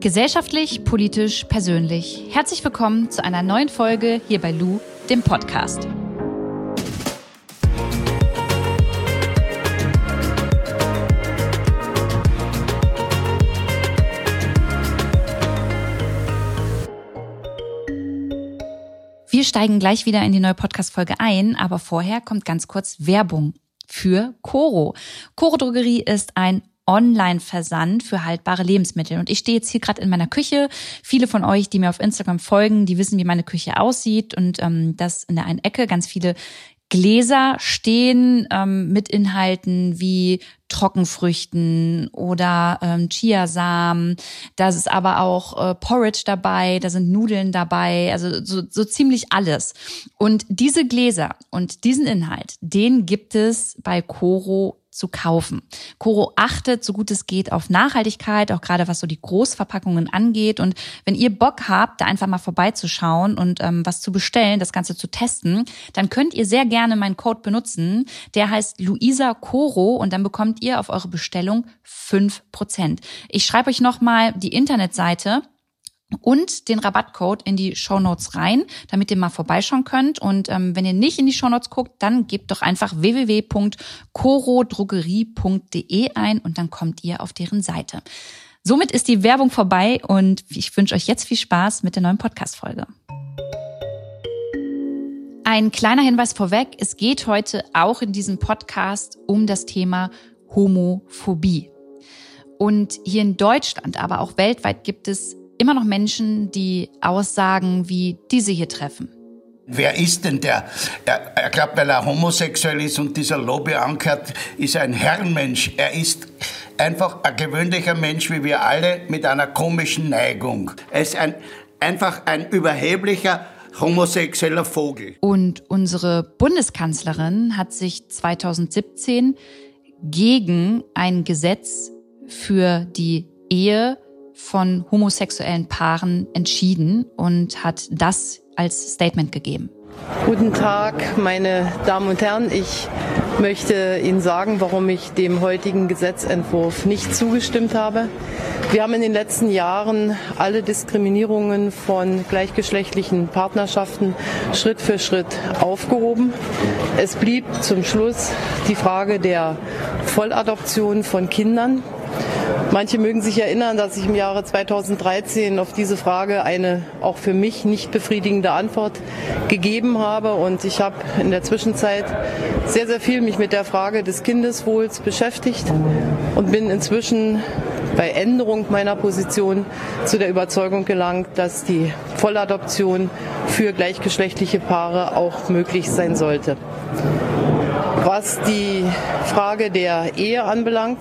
Gesellschaftlich, politisch, persönlich. Herzlich willkommen zu einer neuen Folge hier bei Lou, dem Podcast. Wir steigen gleich wieder in die neue Podcast-Folge ein, aber vorher kommt ganz kurz Werbung für Coro. Coro Drogerie ist ein Online-Versand für haltbare Lebensmittel. Und ich stehe jetzt hier gerade in meiner Küche. Viele von euch, die mir auf Instagram folgen, die wissen, wie meine Küche aussieht und ähm, dass in der einen Ecke ganz viele Gläser stehen ähm, mit Inhalten wie Trockenfrüchten oder ähm, Chiasamen. Da ist aber auch äh, Porridge dabei, da sind Nudeln dabei, also so, so ziemlich alles. Und diese Gläser und diesen Inhalt, den gibt es bei Coro zu kaufen. Coro achtet, so gut es geht, auf Nachhaltigkeit, auch gerade was so die Großverpackungen angeht. Und wenn ihr Bock habt, da einfach mal vorbeizuschauen und ähm, was zu bestellen, das Ganze zu testen, dann könnt ihr sehr gerne meinen Code benutzen. Der heißt Luisa Coro und dann bekommt ihr auf eure Bestellung fünf Prozent. Ich schreibe euch nochmal die Internetseite und den Rabattcode in die Show Notes rein, damit ihr mal vorbeischauen könnt. Und ähm, wenn ihr nicht in die Show Notes guckt, dann gebt doch einfach www.corodrogerie.de ein und dann kommt ihr auf deren Seite. Somit ist die Werbung vorbei und ich wünsche euch jetzt viel Spaß mit der neuen Podcast-Folge. Ein kleiner Hinweis vorweg. Es geht heute auch in diesem Podcast um das Thema Homophobie. Und hier in Deutschland, aber auch weltweit gibt es immer noch Menschen, die Aussagen wie diese hier treffen. Wer ist denn der? Er, er glaubt, weil er homosexuell ist und dieser Lobby angehört, ist ein Herrenmensch. Er ist einfach ein gewöhnlicher Mensch wie wir alle mit einer komischen Neigung. Er ist ein, einfach ein überheblicher homosexueller Vogel. Und unsere Bundeskanzlerin hat sich 2017 gegen ein Gesetz für die Ehe von homosexuellen Paaren entschieden und hat das als Statement gegeben. Guten Tag, meine Damen und Herren. Ich möchte Ihnen sagen, warum ich dem heutigen Gesetzentwurf nicht zugestimmt habe. Wir haben in den letzten Jahren alle Diskriminierungen von gleichgeschlechtlichen Partnerschaften Schritt für Schritt aufgehoben. Es blieb zum Schluss die Frage der Volladoption von Kindern. Manche mögen sich erinnern, dass ich im Jahre 2013 auf diese Frage eine auch für mich nicht befriedigende Antwort gegeben habe. Und ich habe in der Zwischenzeit sehr, sehr viel mich mit der Frage des Kindeswohls beschäftigt und bin inzwischen bei Änderung meiner Position zu der Überzeugung gelangt, dass die Volladoption für gleichgeschlechtliche Paare auch möglich sein sollte. Was die Frage der Ehe anbelangt,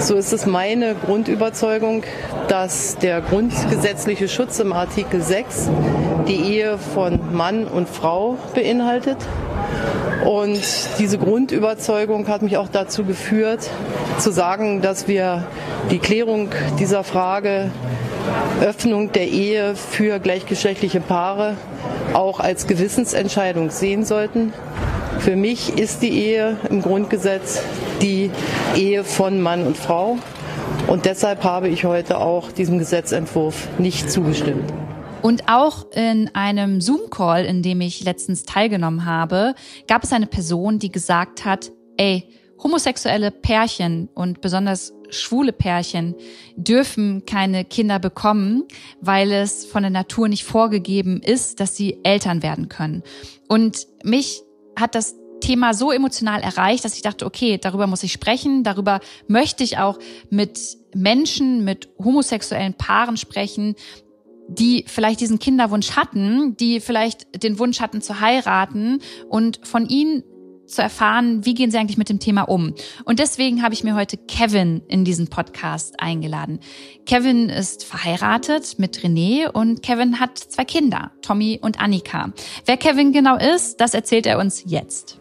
so ist es meine Grundüberzeugung, dass der grundgesetzliche Schutz im Artikel 6 die Ehe von Mann und Frau beinhaltet. Und diese Grundüberzeugung hat mich auch dazu geführt, zu sagen, dass wir die Klärung dieser Frage Öffnung der Ehe für gleichgeschlechtliche Paare auch als Gewissensentscheidung sehen sollten. Für mich ist die Ehe im Grundgesetz die Ehe von Mann und Frau. Und deshalb habe ich heute auch diesem Gesetzentwurf nicht zugestimmt. Und auch in einem Zoom-Call, in dem ich letztens teilgenommen habe, gab es eine Person, die gesagt hat, ey, homosexuelle Pärchen und besonders schwule Pärchen dürfen keine Kinder bekommen, weil es von der Natur nicht vorgegeben ist, dass sie Eltern werden können. Und mich hat das Thema so emotional erreicht, dass ich dachte, okay, darüber muss ich sprechen, darüber möchte ich auch mit Menschen, mit homosexuellen Paaren sprechen, die vielleicht diesen Kinderwunsch hatten, die vielleicht den Wunsch hatten zu heiraten und von ihnen zu erfahren, wie gehen sie eigentlich mit dem Thema um. Und deswegen habe ich mir heute Kevin in diesen Podcast eingeladen. Kevin ist verheiratet mit René und Kevin hat zwei Kinder, Tommy und Annika. Wer Kevin genau ist, das erzählt er uns jetzt.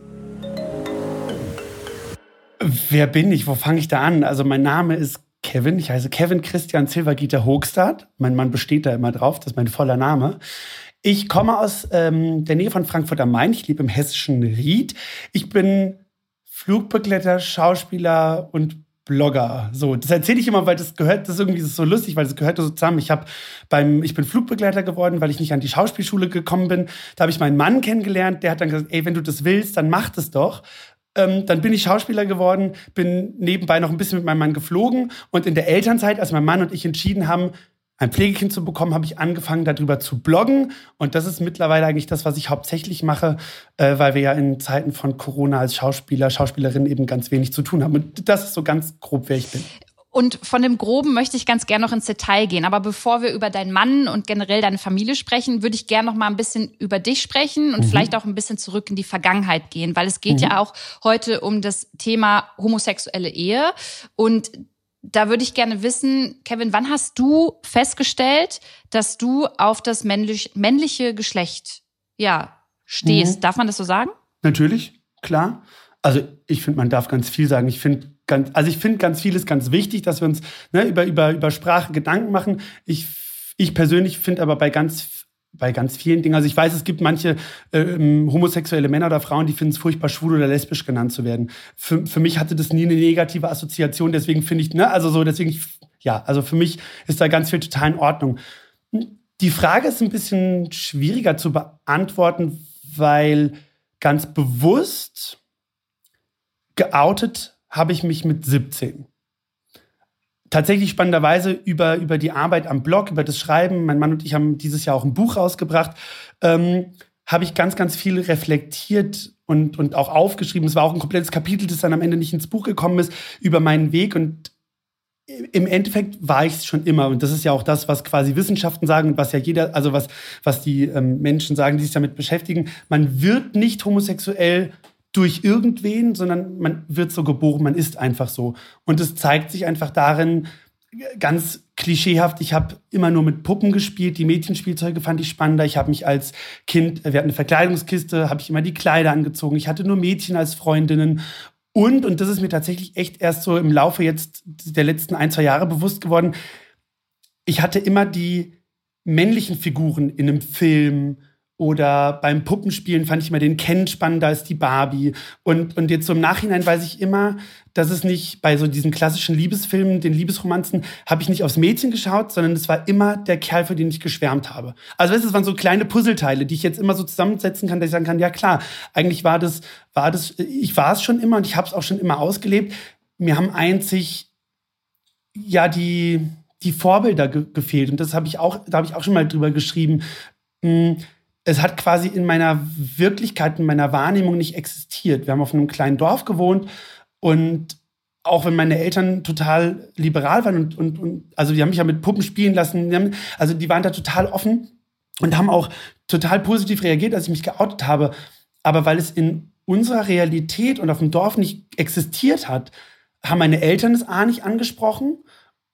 Wer bin ich? Wo fange ich da an? Also mein Name ist Kevin. Ich heiße Kevin Christian Silvergieter Hoogstad. Mein Mann besteht da immer drauf. Das ist mein voller Name. Ich komme aus ähm, der Nähe von Frankfurt am Main. Ich lebe im hessischen Ried. Ich bin Flugbegleiter, Schauspieler und Blogger. So, das erzähle ich immer, weil das gehört, das ist irgendwie so lustig, weil das gehört so zusammen. Ich habe beim, ich bin Flugbegleiter geworden, weil ich nicht an die Schauspielschule gekommen bin. Da habe ich meinen Mann kennengelernt, der hat dann gesagt, ey, wenn du das willst, dann mach das doch. Ähm, dann bin ich Schauspieler geworden, bin nebenbei noch ein bisschen mit meinem Mann geflogen und in der Elternzeit, als mein Mann und ich entschieden haben, ein Pflegekind zu bekommen, habe ich angefangen, darüber zu bloggen. Und das ist mittlerweile eigentlich das, was ich hauptsächlich mache, äh, weil wir ja in Zeiten von Corona als Schauspieler, Schauspielerin eben ganz wenig zu tun haben. Und das ist so ganz grob, wer ich bin. Und von dem Groben möchte ich ganz gerne noch ins Detail gehen. Aber bevor wir über deinen Mann und generell deine Familie sprechen, würde ich gerne noch mal ein bisschen über dich sprechen und mhm. vielleicht auch ein bisschen zurück in die Vergangenheit gehen, weil es geht mhm. ja auch heute um das Thema homosexuelle Ehe. Und da würde ich gerne wissen, Kevin, wann hast du festgestellt, dass du auf das männlich, männliche Geschlecht ja stehst? Mhm. Darf man das so sagen? Natürlich, klar. Also ich finde, man darf ganz viel sagen. Ich finde ganz, also ich finde ganz vieles ganz wichtig, dass wir uns ne, über, über, über Sprache Gedanken machen. Ich, ich persönlich finde aber bei ganz bei ganz vielen Dingen. Also ich weiß, es gibt manche ähm, homosexuelle Männer oder Frauen, die finden es furchtbar, schwul oder lesbisch genannt zu werden. Für, für mich hatte das nie eine negative Assoziation, deswegen finde ich, ne, also so, deswegen, ja, also für mich ist da ganz viel total in Ordnung. Die Frage ist ein bisschen schwieriger zu beantworten, weil ganz bewusst geoutet habe ich mich mit 17 tatsächlich spannenderweise über, über die Arbeit am Blog, über das Schreiben, mein Mann und ich haben dieses Jahr auch ein Buch rausgebracht, ähm, habe ich ganz, ganz viel reflektiert und, und auch aufgeschrieben. Es war auch ein komplettes Kapitel, das dann am Ende nicht ins Buch gekommen ist, über meinen Weg. Und im Endeffekt war ich es schon immer. Und das ist ja auch das, was quasi Wissenschaften sagen und was ja jeder, also was, was die ähm, Menschen sagen, die sich damit beschäftigen. Man wird nicht homosexuell durch irgendwen, sondern man wird so geboren, man ist einfach so. Und es zeigt sich einfach darin, ganz klischeehaft, ich habe immer nur mit Puppen gespielt, die Mädchenspielzeuge fand ich spannender. Ich habe mich als Kind, wir hatten eine Verkleidungskiste, habe ich immer die Kleider angezogen. Ich hatte nur Mädchen als Freundinnen. Und, und das ist mir tatsächlich echt erst so im Laufe jetzt der letzten ein, zwei Jahre bewusst geworden, ich hatte immer die männlichen Figuren in einem Film oder beim Puppenspielen fand ich immer den Ken spannender als die Barbie. Und, und jetzt so im Nachhinein weiß ich immer, dass es nicht bei so diesen klassischen Liebesfilmen, den Liebesromanzen, habe ich nicht aufs Mädchen geschaut, sondern es war immer der Kerl, für den ich geschwärmt habe. Also weißt, es waren so kleine Puzzleteile, die ich jetzt immer so zusammensetzen kann, dass ich sagen kann, ja klar, eigentlich war das, war das, ich war es schon immer und ich habe es auch schon immer ausgelebt. Mir haben einzig ja die, die Vorbilder ge gefehlt. Und das habe ich auch, da habe ich auch schon mal drüber geschrieben. Hm, es hat quasi in meiner Wirklichkeit, in meiner Wahrnehmung nicht existiert. Wir haben auf einem kleinen Dorf gewohnt und auch wenn meine Eltern total liberal waren und, und, und also die haben mich ja mit Puppen spielen lassen, die haben, also die waren da total offen und haben auch total positiv reagiert, als ich mich geoutet habe. Aber weil es in unserer Realität und auf dem Dorf nicht existiert hat, haben meine Eltern es A nicht angesprochen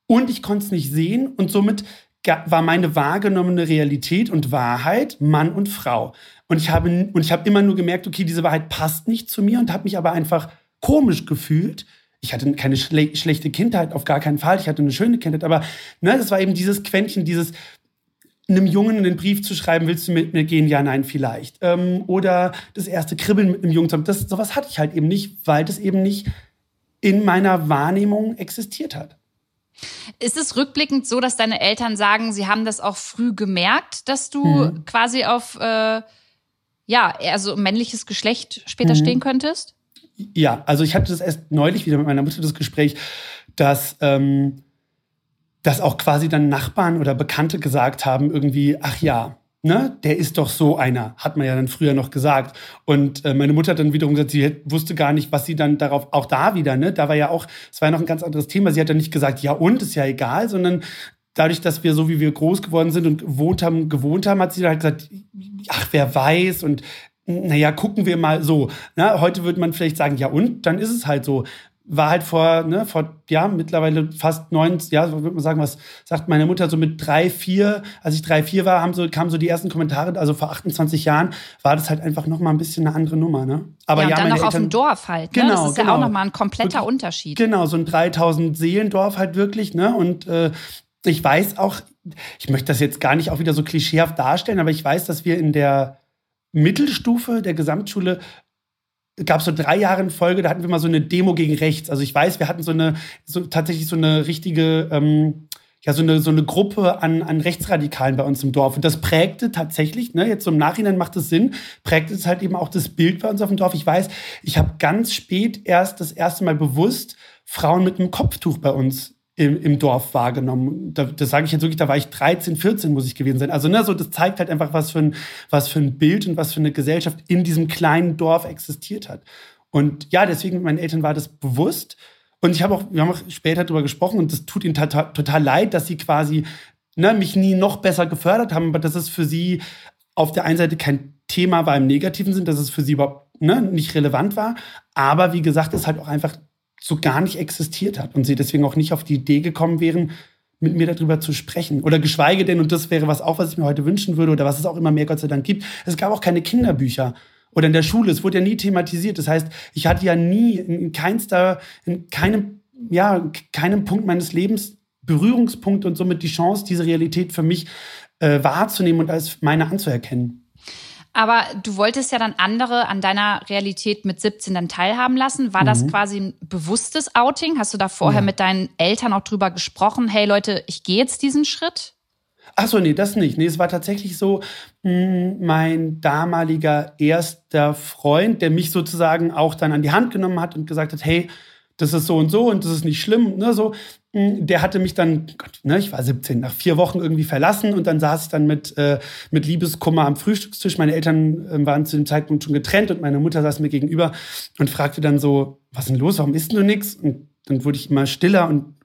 und ich konnte es nicht sehen und somit war meine wahrgenommene Realität und Wahrheit Mann und Frau. Und ich habe, und ich habe immer nur gemerkt, okay, diese Wahrheit passt nicht zu mir und habe mich aber einfach komisch gefühlt. Ich hatte keine schle schlechte Kindheit, auf gar keinen Fall. Ich hatte eine schöne Kindheit, aber ne, das war eben dieses Quäntchen, dieses einem Jungen einen Brief zu schreiben, willst du mit mir gehen? Ja, nein, vielleicht. Ähm, oder das erste Kribbeln mit einem Jungen zu haben. Das, sowas hatte ich halt eben nicht, weil das eben nicht in meiner Wahrnehmung existiert hat. Ist es rückblickend so, dass deine Eltern sagen, sie haben das auch früh gemerkt, dass du mhm. quasi auf äh, ja, also männliches Geschlecht später mhm. stehen könntest? Ja, also ich hatte das erst neulich wieder mit meiner Mutter das Gespräch, dass, ähm, dass auch quasi dann Nachbarn oder Bekannte gesagt haben, irgendwie, ach ja, ne, der ist doch so einer, hat man ja dann früher noch gesagt. Und äh, meine Mutter hat dann wiederum gesagt, sie wusste gar nicht, was sie dann darauf, auch da wieder, ne, da war ja auch, es war ja noch ein ganz anderes Thema. Sie hat dann nicht gesagt, ja und, ist ja egal, sondern dadurch, dass wir so wie wir groß geworden sind und gewohnt haben, gewohnt haben, hat sie dann halt gesagt, ach, wer weiß und naja, gucken wir mal so. Ne? Heute würde man vielleicht sagen, ja und, dann ist es halt so war halt vor, ne, vor, ja, mittlerweile fast neun, ja, würde man sagen, was sagt meine Mutter, so mit drei, vier, als ich drei, vier war, haben so, kamen so die ersten Kommentare, also vor 28 Jahren war das halt einfach nochmal ein bisschen eine andere Nummer, ne? Aber ja, und ja, dann noch Eltern, auf dem Dorf halt, ne? Genau, das ist genau. ja auch nochmal ein kompletter wirklich, Unterschied. Genau, so ein 3000 Seelendorf halt wirklich, ne? Und äh, ich weiß auch, ich möchte das jetzt gar nicht auch wieder so klischeehaft darstellen, aber ich weiß, dass wir in der Mittelstufe der Gesamtschule gab so drei Jahre in Folge, da hatten wir mal so eine Demo gegen rechts. Also ich weiß, wir hatten so eine, so, tatsächlich so eine richtige, ähm, ja, so eine, so eine Gruppe an, an Rechtsradikalen bei uns im Dorf. Und das prägte tatsächlich, ne, jetzt so im Nachhinein macht es Sinn, prägte es halt eben auch das Bild bei uns auf dem Dorf. Ich weiß, ich habe ganz spät erst das erste Mal bewusst Frauen mit einem Kopftuch bei uns im, im Dorf wahrgenommen. Da, das sage ich jetzt wirklich, da war ich 13, 14 muss ich gewesen sein. Also ne, so das zeigt halt einfach, was für ein, was für ein Bild und was für eine Gesellschaft in diesem kleinen Dorf existiert hat. Und ja, deswegen mit meinen Eltern war das bewusst. Und ich habe auch, wir haben auch später darüber gesprochen und das tut ihnen total, total leid, dass sie quasi ne, mich nie noch besser gefördert haben, aber dass es für sie auf der einen Seite kein Thema war im negativen Sinn, dass es für sie überhaupt ne, nicht relevant war. Aber wie gesagt, es halt auch einfach so gar nicht existiert hat und sie deswegen auch nicht auf die Idee gekommen wären, mit mir darüber zu sprechen. Oder geschweige denn, und das wäre was auch, was ich mir heute wünschen würde, oder was es auch immer mehr Gott sei Dank gibt, es gab auch keine Kinderbücher. Oder in der Schule, es wurde ja nie thematisiert. Das heißt, ich hatte ja nie in keinster, in keinem, ja, keinem Punkt meines Lebens Berührungspunkt und somit die Chance, diese Realität für mich äh, wahrzunehmen und als meine anzuerkennen. Aber du wolltest ja dann andere an deiner Realität mit 17 dann teilhaben lassen. War mhm. das quasi ein bewusstes Outing? Hast du da vorher ja. mit deinen Eltern auch drüber gesprochen? Hey Leute, ich gehe jetzt diesen Schritt? Ach so, nee, das nicht. Nee, es war tatsächlich so, mh, hm, mein damaliger erster Freund, der mich sozusagen auch dann an die Hand genommen hat und gesagt hat, hey, das ist so und so und das ist nicht schlimm, ne, so. Hm, der hatte mich dann, Gott, ne, ich war 17, nach vier Wochen irgendwie verlassen und dann saß ich dann mit, äh, mit Liebeskummer am Frühstückstisch. Meine Eltern äh, waren zu dem Zeitpunkt schon getrennt und meine Mutter saß mir gegenüber und fragte dann so, was ist denn los, warum isst du nichts? Und dann wurde ich immer stiller und,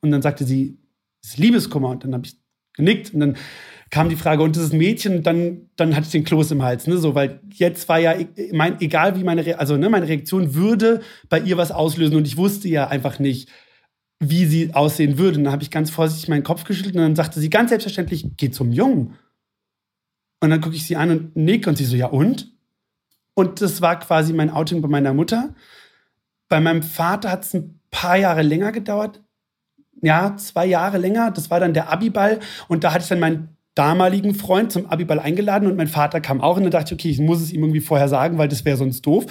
und dann sagte sie, es ist Liebeskummer. Und dann habe ich genickt und dann kam die Frage, und dieses Mädchen, dann, dann hatte ich den Kloß im Hals, ne, so, weil jetzt war ja, mein, egal wie meine, Re also, ne, meine Reaktion würde bei ihr was auslösen und ich wusste ja einfach nicht, wie sie aussehen würde. Und dann habe ich ganz vorsichtig meinen Kopf geschüttelt und dann sagte sie ganz selbstverständlich, geh zum Jungen. Und dann gucke ich sie an und nick und sie so, ja und? Und das war quasi mein Outing bei meiner Mutter. Bei meinem Vater hat es ein paar Jahre länger gedauert. Ja, zwei Jahre länger. Das war dann der Abiball. Und da hatte ich dann meinen damaligen Freund zum Abiball eingeladen und mein Vater kam auch. Und dann dachte ich, okay, ich muss es ihm irgendwie vorher sagen, weil das wäre sonst doof.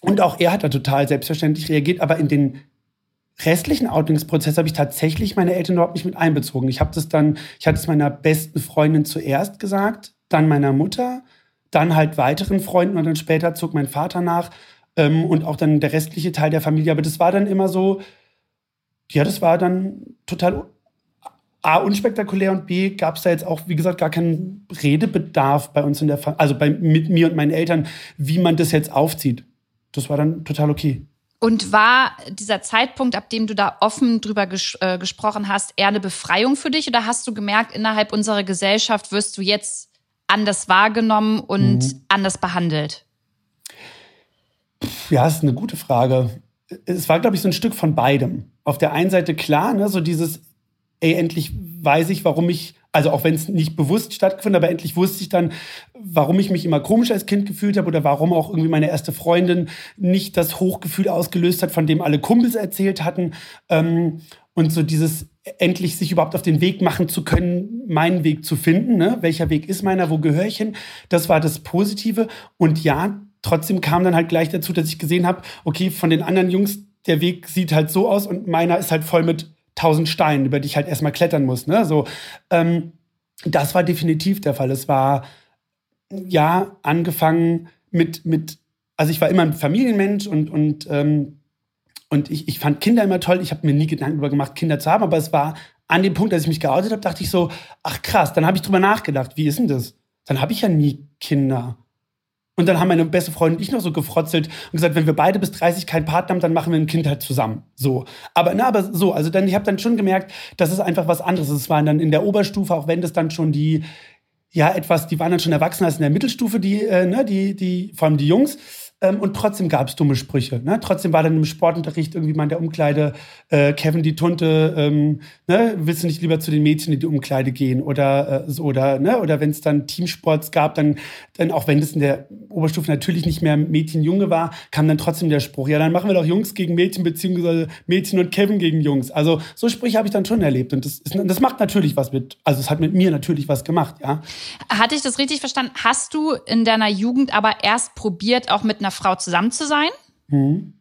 Und auch er hat da total selbstverständlich reagiert. Aber in den restlichen Outingsprozess habe ich tatsächlich meine Eltern überhaupt nicht mit einbezogen. Ich habe das dann, ich hatte es meiner besten Freundin zuerst gesagt, dann meiner Mutter, dann halt weiteren Freunden und dann später zog mein Vater nach ähm, und auch dann der restliche Teil der Familie. Aber das war dann immer so, ja, das war dann total A, unspektakulär und B, gab es da jetzt auch, wie gesagt, gar keinen Redebedarf bei uns in der Familie, also bei, mit mir und meinen Eltern, wie man das jetzt aufzieht. Das war dann total okay. Und war dieser Zeitpunkt, ab dem du da offen drüber ges äh, gesprochen hast, eher eine Befreiung für dich? Oder hast du gemerkt, innerhalb unserer Gesellschaft wirst du jetzt anders wahrgenommen und mhm. anders behandelt? Ja, ist eine gute Frage. Es war, glaube ich, so ein Stück von beidem. Auf der einen Seite klar, ne, so dieses, ey, endlich weiß ich, warum ich also auch wenn es nicht bewusst stattgefunden hat, aber endlich wusste ich dann, warum ich mich immer komisch als Kind gefühlt habe oder warum auch irgendwie meine erste Freundin nicht das Hochgefühl ausgelöst hat, von dem alle Kumpels erzählt hatten. Ähm, und so dieses endlich sich überhaupt auf den Weg machen zu können, meinen Weg zu finden. Ne? Welcher Weg ist meiner? Wo gehöre ich hin? Das war das Positive. Und ja, trotzdem kam dann halt gleich dazu, dass ich gesehen habe, okay, von den anderen Jungs, der Weg sieht halt so aus und meiner ist halt voll mit tausend Steinen, über die ich halt erstmal klettern muss. Ne? So, ähm, das war definitiv der Fall. Es war ja angefangen mit, mit also ich war immer ein Familienmensch und, und, ähm, und ich, ich fand Kinder immer toll. Ich habe mir nie Gedanken darüber gemacht, Kinder zu haben, aber es war an dem Punkt, als ich mich geoutet habe, dachte ich so, ach krass, dann habe ich drüber nachgedacht, wie ist denn das? Dann habe ich ja nie Kinder. Und dann haben meine beste Freundin und ich noch so gefrotzelt und gesagt, wenn wir beide bis 30 keinen Partner haben, dann machen wir ein Kind halt zusammen. So. Aber, na, aber so, also dann, ich habe dann schon gemerkt, das ist einfach was anderes. Es waren dann in der Oberstufe, auch wenn das dann schon die, ja, etwas, die waren dann schon erwachsener als in der Mittelstufe, die, äh, ne, die, die, vor allem die Jungs. Ähm, und trotzdem gab es dumme Sprüche. Ne? Trotzdem war dann im Sportunterricht irgendwie mal in der Umkleide äh, Kevin die Tunte, ähm, ne? willst du nicht lieber zu den Mädchen in die Umkleide gehen? Oder äh, so, oder, ne? oder wenn es dann Teamsports gab, dann, dann, auch wenn das in der Oberstufe natürlich nicht mehr Mädchen-Junge war, kam dann trotzdem der Spruch, ja, dann machen wir doch Jungs gegen Mädchen, beziehungsweise Mädchen und Kevin gegen Jungs. Also so Sprüche habe ich dann schon erlebt. Und das, ist, das macht natürlich was mit, also es hat mit mir natürlich was gemacht, ja. Hatte ich das richtig verstanden? Hast du in deiner Jugend aber erst probiert, auch mit einer einer Frau zusammen zu sein? Mhm.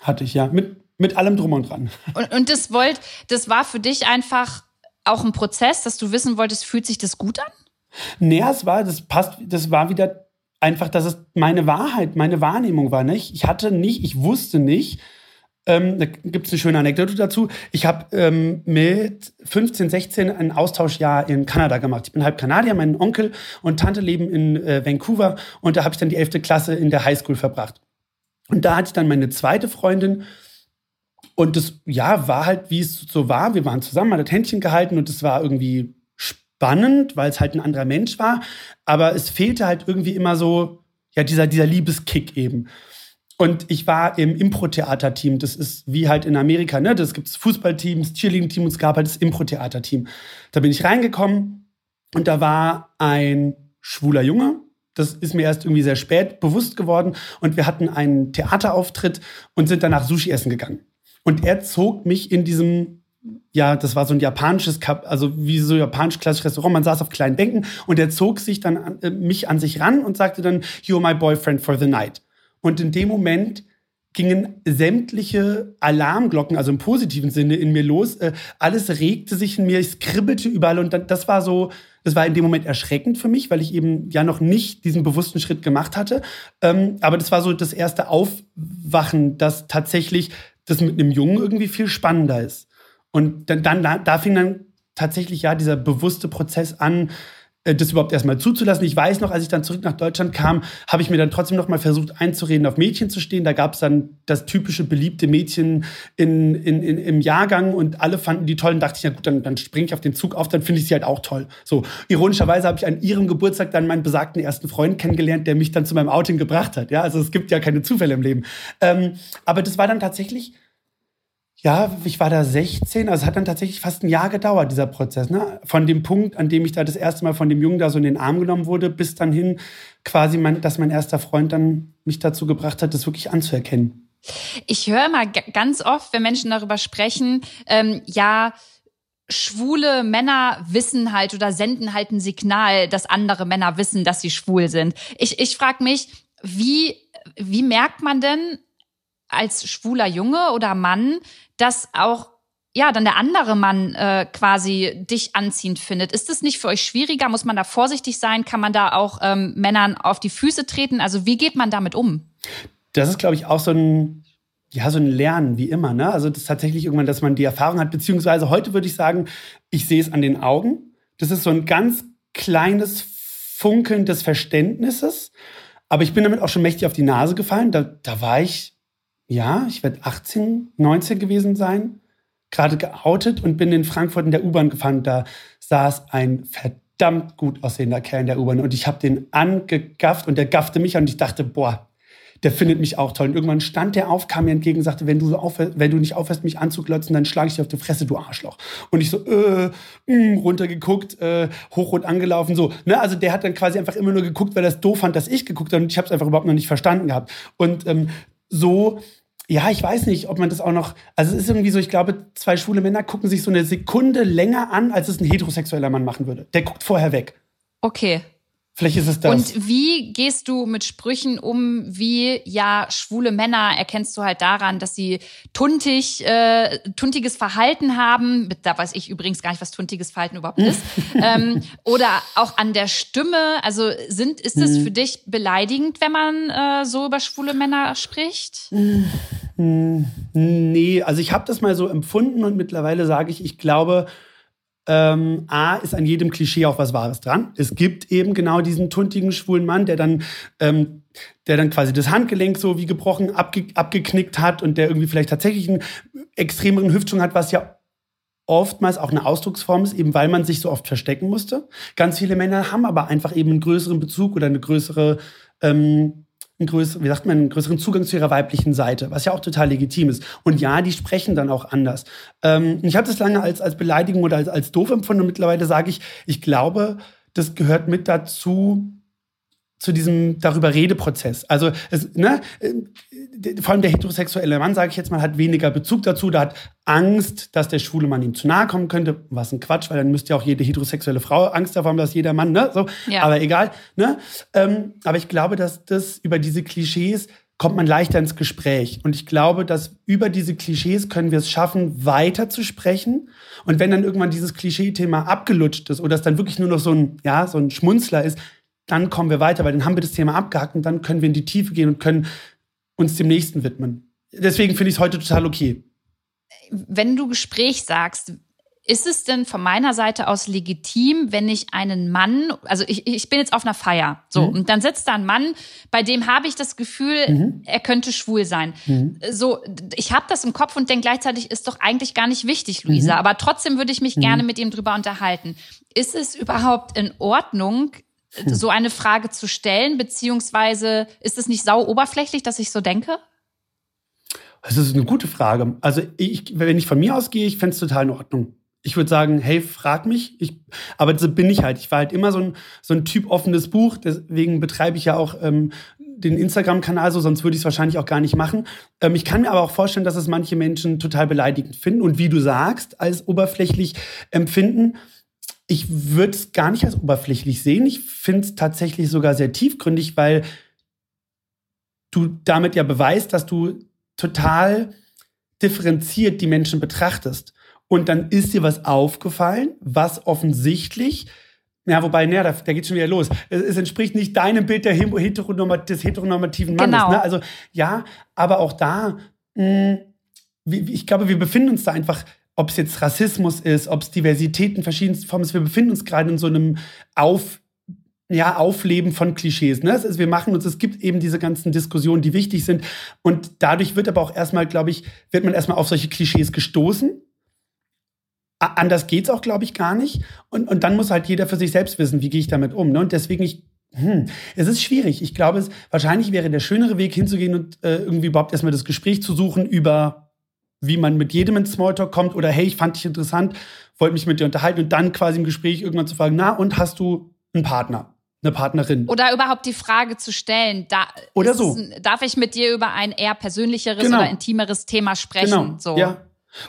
Hatte ich ja. Mit, mit allem drum und dran. Und, und das wollt, das war für dich einfach auch ein Prozess, dass du wissen wolltest, fühlt sich das gut an? Nee, es war, das passt, das war wieder einfach, dass es meine Wahrheit, meine Wahrnehmung war, nicht? Ich hatte nicht, ich wusste nicht, ähm, da gibt es eine schöne Anekdote dazu. Ich habe ähm, mit 15, 16 ein Austauschjahr in Kanada gemacht. Ich bin halb Kanadier, mein Onkel und Tante leben in äh, Vancouver und da habe ich dann die 11. Klasse in der Highschool verbracht. Und da hatte ich dann meine zweite Freundin und das, ja, war halt, wie es so war. Wir waren zusammen, man hat Händchen gehalten und es war irgendwie spannend, weil es halt ein anderer Mensch war. Aber es fehlte halt irgendwie immer so, ja, dieser, dieser Liebeskick eben. Und ich war im Impro-Theater-Team. Das ist wie halt in Amerika, ne? Das gibt Fußballteams, Cheerleading-Team und es gab halt das Impro-Theater-Team. Da bin ich reingekommen und da war ein schwuler Junge. Das ist mir erst irgendwie sehr spät bewusst geworden. Und wir hatten einen Theaterauftritt und sind danach Sushi essen gegangen. Und er zog mich in diesem ja, das war so ein japanisches, also wie so ein japanisch klassisches Restaurant. Man saß auf kleinen Bänken und er zog sich dann an, äh, mich an sich ran und sagte dann, you're my boyfriend for the night. Und in dem Moment gingen sämtliche Alarmglocken, also im positiven Sinne, in mir los. Äh, alles regte sich in mir, es kribbelte überall und das war so, das war in dem Moment erschreckend für mich, weil ich eben ja noch nicht diesen bewussten Schritt gemacht hatte. Ähm, aber das war so das erste Aufwachen, dass tatsächlich das mit einem Jungen irgendwie viel spannender ist. Und dann, dann da fing dann tatsächlich ja dieser bewusste Prozess an, das überhaupt erstmal zuzulassen. Ich weiß noch, als ich dann zurück nach Deutschland kam, habe ich mir dann trotzdem noch mal versucht einzureden, auf Mädchen zu stehen. Da gab es dann das typische beliebte Mädchen in, in, in, im Jahrgang und alle fanden die toll. Und dachte ich, ja gut, dann, dann springe ich auf den Zug auf, dann finde ich sie halt auch toll. So, ironischerweise habe ich an ihrem Geburtstag dann meinen besagten ersten Freund kennengelernt, der mich dann zu meinem Outing gebracht hat. Ja, also es gibt ja keine Zufälle im Leben. Ähm, aber das war dann tatsächlich ja, ich war da 16, also es hat dann tatsächlich fast ein Jahr gedauert, dieser Prozess. Ne? Von dem Punkt, an dem ich da das erste Mal von dem Jungen da so in den Arm genommen wurde, bis dann hin quasi, mein, dass mein erster Freund dann mich dazu gebracht hat, das wirklich anzuerkennen. Ich höre mal ganz oft, wenn Menschen darüber sprechen, ähm, ja, schwule Männer wissen halt oder senden halt ein Signal, dass andere Männer wissen, dass sie schwul sind. Ich, ich frage mich, wie, wie merkt man denn als schwuler Junge oder Mann, dass auch ja, dann der andere Mann äh, quasi dich anziehend findet. Ist es nicht für euch schwieriger? Muss man da vorsichtig sein? Kann man da auch ähm, Männern auf die Füße treten? Also wie geht man damit um? Das ist, glaube ich, auch so ein, ja, so ein Lernen, wie immer. Ne? Also das ist tatsächlich irgendwann, dass man die Erfahrung hat, beziehungsweise heute würde ich sagen, ich sehe es an den Augen. Das ist so ein ganz kleines Funkeln des Verständnisses. Aber ich bin damit auch schon mächtig auf die Nase gefallen. Da, da war ich ja, ich werde 18, 19 gewesen sein, gerade geoutet und bin in Frankfurt in der U-Bahn gefahren. Da saß ein verdammt gut aussehender Kerl in der U-Bahn und ich habe den angegafft und der gaffte mich und ich dachte, boah, der findet mich auch toll. Und irgendwann stand der auf, kam mir entgegen und sagte, wenn du, so aufhörst, wenn du nicht aufhörst, mich anzuglotzen, dann schlage ich dir auf die Fresse, du Arschloch. Und ich so, äh, mh, mm, runtergeguckt, äh, hochrot angelaufen, so. Ne? Also der hat dann quasi einfach immer nur geguckt, weil er es doof fand, dass ich geguckt habe und ich habe es einfach überhaupt noch nicht verstanden gehabt. Und ähm, so ja, ich weiß nicht, ob man das auch noch. Also es ist irgendwie so, ich glaube, zwei schwule Männer gucken sich so eine Sekunde länger an, als es ein heterosexueller Mann machen würde. Der guckt vorher weg. Okay. Vielleicht ist es das. Und wie gehst du mit Sprüchen um, wie ja schwule Männer erkennst du halt daran, dass sie tuntig, äh, tuntiges Verhalten haben. Da weiß ich übrigens gar nicht, was tuntiges Verhalten überhaupt ist. ähm, oder auch an der Stimme. Also sind, ist es mhm. für dich beleidigend, wenn man äh, so über schwule Männer spricht? Mhm. Nee, also ich habe das mal so empfunden und mittlerweile sage ich, ich glaube, ähm, A, ist an jedem Klischee auch was Wahres dran. Es gibt eben genau diesen tuntigen, schwulen Mann, der dann, ähm, der dann quasi das Handgelenk so wie gebrochen abge abgeknickt hat und der irgendwie vielleicht tatsächlich einen extremeren Hüftschwung hat, was ja oftmals auch eine Ausdrucksform ist, eben weil man sich so oft verstecken musste. Ganz viele Männer haben aber einfach eben einen größeren Bezug oder eine größere ähm, einen größeren, wie sagt man, einen größeren Zugang zu ihrer weiblichen Seite, was ja auch total legitim ist. Und ja, die sprechen dann auch anders. Ähm, ich habe das lange als, als Beleidigung oder als, als doof empfunden und mittlerweile sage ich, ich glaube, das gehört mit dazu, zu diesem darüber Redeprozess. Also es, ne, vor allem der heterosexuelle Mann, sage ich jetzt mal, hat weniger Bezug dazu. Da hat Angst, dass der schwule Mann ihm zu nahe kommen könnte. Was ein Quatsch, weil dann müsste ja auch jede heterosexuelle Frau Angst davor haben, dass jeder Mann, ne? So, ja. aber egal. Ne? Ähm, aber ich glaube, dass das über diese Klischees kommt man leichter ins Gespräch. Und ich glaube, dass über diese Klischees können wir es schaffen, weiter zu sprechen. Und wenn dann irgendwann dieses Klischee-Thema abgelutscht ist oder es dann wirklich nur noch so ein, ja, so ein Schmunzler ist, dann kommen wir weiter, weil dann haben wir das Thema abgehakt und dann können wir in die Tiefe gehen und können uns dem Nächsten widmen. Deswegen finde ich es heute total okay. Wenn du Gespräch sagst, ist es denn von meiner Seite aus legitim, wenn ich einen Mann, also ich, ich bin jetzt auf einer Feier, so, mhm. und dann sitzt da ein Mann, bei dem habe ich das Gefühl, mhm. er könnte schwul sein. Mhm. So, ich habe das im Kopf und denke gleichzeitig, ist doch eigentlich gar nicht wichtig, Luisa, mhm. aber trotzdem würde ich mich gerne mhm. mit ihm drüber unterhalten. Ist es überhaupt in Ordnung, hm. so eine Frage zu stellen, beziehungsweise ist es nicht sau oberflächlich, dass ich so denke? Das ist eine gute Frage. Also ich, wenn ich von mir ausgehe, ich fände es total in Ordnung. Ich würde sagen, hey, frag mich. Ich, aber so bin ich halt. Ich war halt immer so ein, so ein Typ offenes Buch. Deswegen betreibe ich ja auch ähm, den Instagram-Kanal so, sonst würde ich es wahrscheinlich auch gar nicht machen. Ähm, ich kann mir aber auch vorstellen, dass es manche Menschen total beleidigend finden und wie du sagst, als oberflächlich empfinden ich würde es gar nicht als oberflächlich sehen. Ich finde es tatsächlich sogar sehr tiefgründig, weil du damit ja beweist, dass du total differenziert die Menschen betrachtest. Und dann ist dir was aufgefallen, was offensichtlich, ja, wobei, ne, da, da geht schon wieder los. Es, es, entspricht nicht deinem Bild der Heteronormat des heteronormativen Mannes. Genau. Ne? Also ja, aber auch da, mh, hm, ich glaube, wir befinden uns da einfach ob es jetzt Rassismus ist, ob es Diversität in verschiedensten Formen ist. Wir befinden uns gerade in so einem Auf, ja, Aufleben von Klischees. Ne? Ist, wir machen uns, es gibt eben diese ganzen Diskussionen, die wichtig sind. Und dadurch wird aber auch erstmal, glaube ich, wird man erstmal auf solche Klischees gestoßen. Anders geht es auch, glaube ich, gar nicht. Und, und dann muss halt jeder für sich selbst wissen, wie gehe ich damit um. Ne? Und deswegen, ich, hm, es ist schwierig. Ich glaube, es wahrscheinlich wäre der schönere Weg hinzugehen und äh, irgendwie überhaupt erstmal das Gespräch zu suchen über wie man mit jedem in Smalltalk kommt oder hey, ich fand dich interessant, wollte mich mit dir unterhalten und dann quasi im Gespräch irgendwann zu fragen, na, und hast du einen Partner? Eine Partnerin. Oder überhaupt die Frage zu stellen, da oder so. Es, darf ich mit dir über ein eher persönlicheres genau. oder intimeres Thema sprechen? Genau. So. Ja.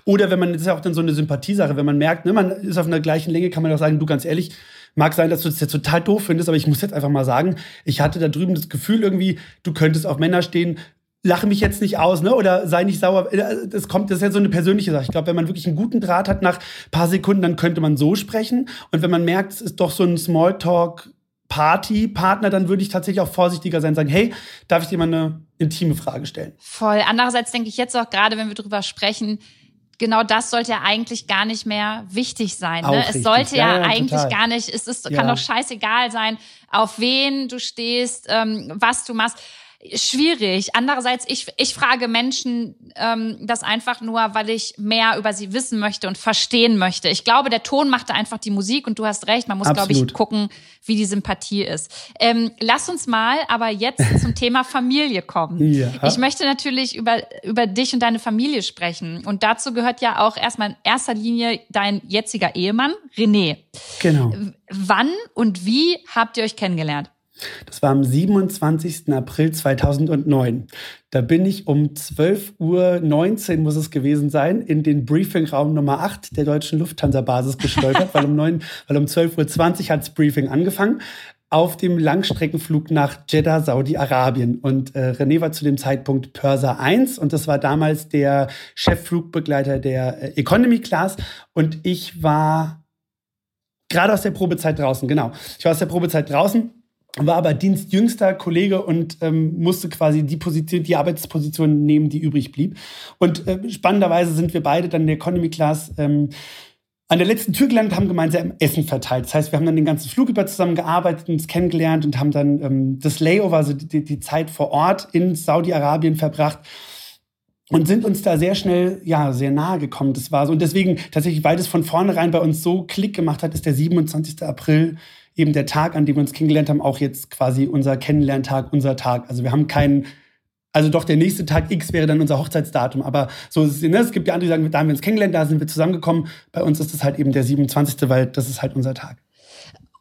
Oder wenn man, das ist ja auch dann so eine Sympathiesache, wenn man merkt, ne, man ist auf einer gleichen Länge, kann man auch sagen, du ganz ehrlich, mag sein, dass du das jetzt total doof findest, aber ich muss jetzt einfach mal sagen, ich hatte da drüben das Gefühl irgendwie, du könntest auf Männer stehen, lache mich jetzt nicht aus, ne? Oder sei nicht sauer. Äh, das kommt, das ist ja so eine persönliche Sache. Ich glaube, wenn man wirklich einen guten Draht hat nach paar Sekunden, dann könnte man so sprechen. Und wenn man merkt, es ist doch so ein Smalltalk Party-Partner, dann würde ich tatsächlich auch vorsichtiger sein, sagen, hey, darf ich dir mal eine intime Frage stellen? Voll. Andererseits denke ich jetzt auch gerade, wenn wir drüber sprechen, genau das sollte ja eigentlich gar nicht mehr wichtig sein. Ne? Es sollte ja, ja, ja eigentlich total. gar nicht, es ist, kann ja. doch scheißegal sein, auf wen du stehst, ähm, was du machst schwierig. Andererseits, ich, ich frage Menschen ähm, das einfach nur, weil ich mehr über sie wissen möchte und verstehen möchte. Ich glaube, der Ton machte einfach die Musik und du hast recht, man muss, glaube ich, gucken, wie die Sympathie ist. Ähm, lass uns mal aber jetzt zum Thema Familie kommen. Ja. Ich möchte natürlich über, über dich und deine Familie sprechen. Und dazu gehört ja auch erstmal in erster Linie dein jetziger Ehemann, René. Genau. Wann und wie habt ihr euch kennengelernt? Das war am 27. April 2009. Da bin ich um 12.19 Uhr, muss es gewesen sein, in den Briefingraum Nummer 8 der deutschen Lufthansa-Basis gestolpert, weil um, 9, weil um 12.20 Uhr hat das Briefing angefangen auf dem Langstreckenflug nach Jeddah, Saudi-Arabien. Und äh, René war zu dem Zeitpunkt Purser 1 und das war damals der Chefflugbegleiter der äh, Economy Class. Und ich war gerade aus der Probezeit draußen, genau. Ich war aus der Probezeit draußen war aber dienstjüngster Kollege und ähm, musste quasi die Position, die Arbeitsposition nehmen, die übrig blieb. Und äh, spannenderweise sind wir beide dann in der Economy Class ähm, an der letzten Tür gelandet, haben gemeinsam Essen verteilt. Das heißt, wir haben dann den ganzen Flug über zusammen gearbeitet, uns kennengelernt und haben dann ähm, das Layover, also die, die Zeit vor Ort in Saudi-Arabien verbracht und sind uns da sehr schnell, ja, sehr nahe gekommen. Das war so. Und deswegen tatsächlich, weil das von vornherein bei uns so Klick gemacht hat, ist der 27. April eben der Tag, an dem wir uns kennengelernt haben, auch jetzt quasi unser Kennenlerntag, unser Tag. Also wir haben keinen, also doch der nächste Tag X wäre dann unser Hochzeitsdatum. Aber so ist es, ne? es gibt ja andere, die sagen, da haben wir uns kennengelernt, da sind wir zusammengekommen. Bei uns ist es halt eben der 27., weil das ist halt unser Tag.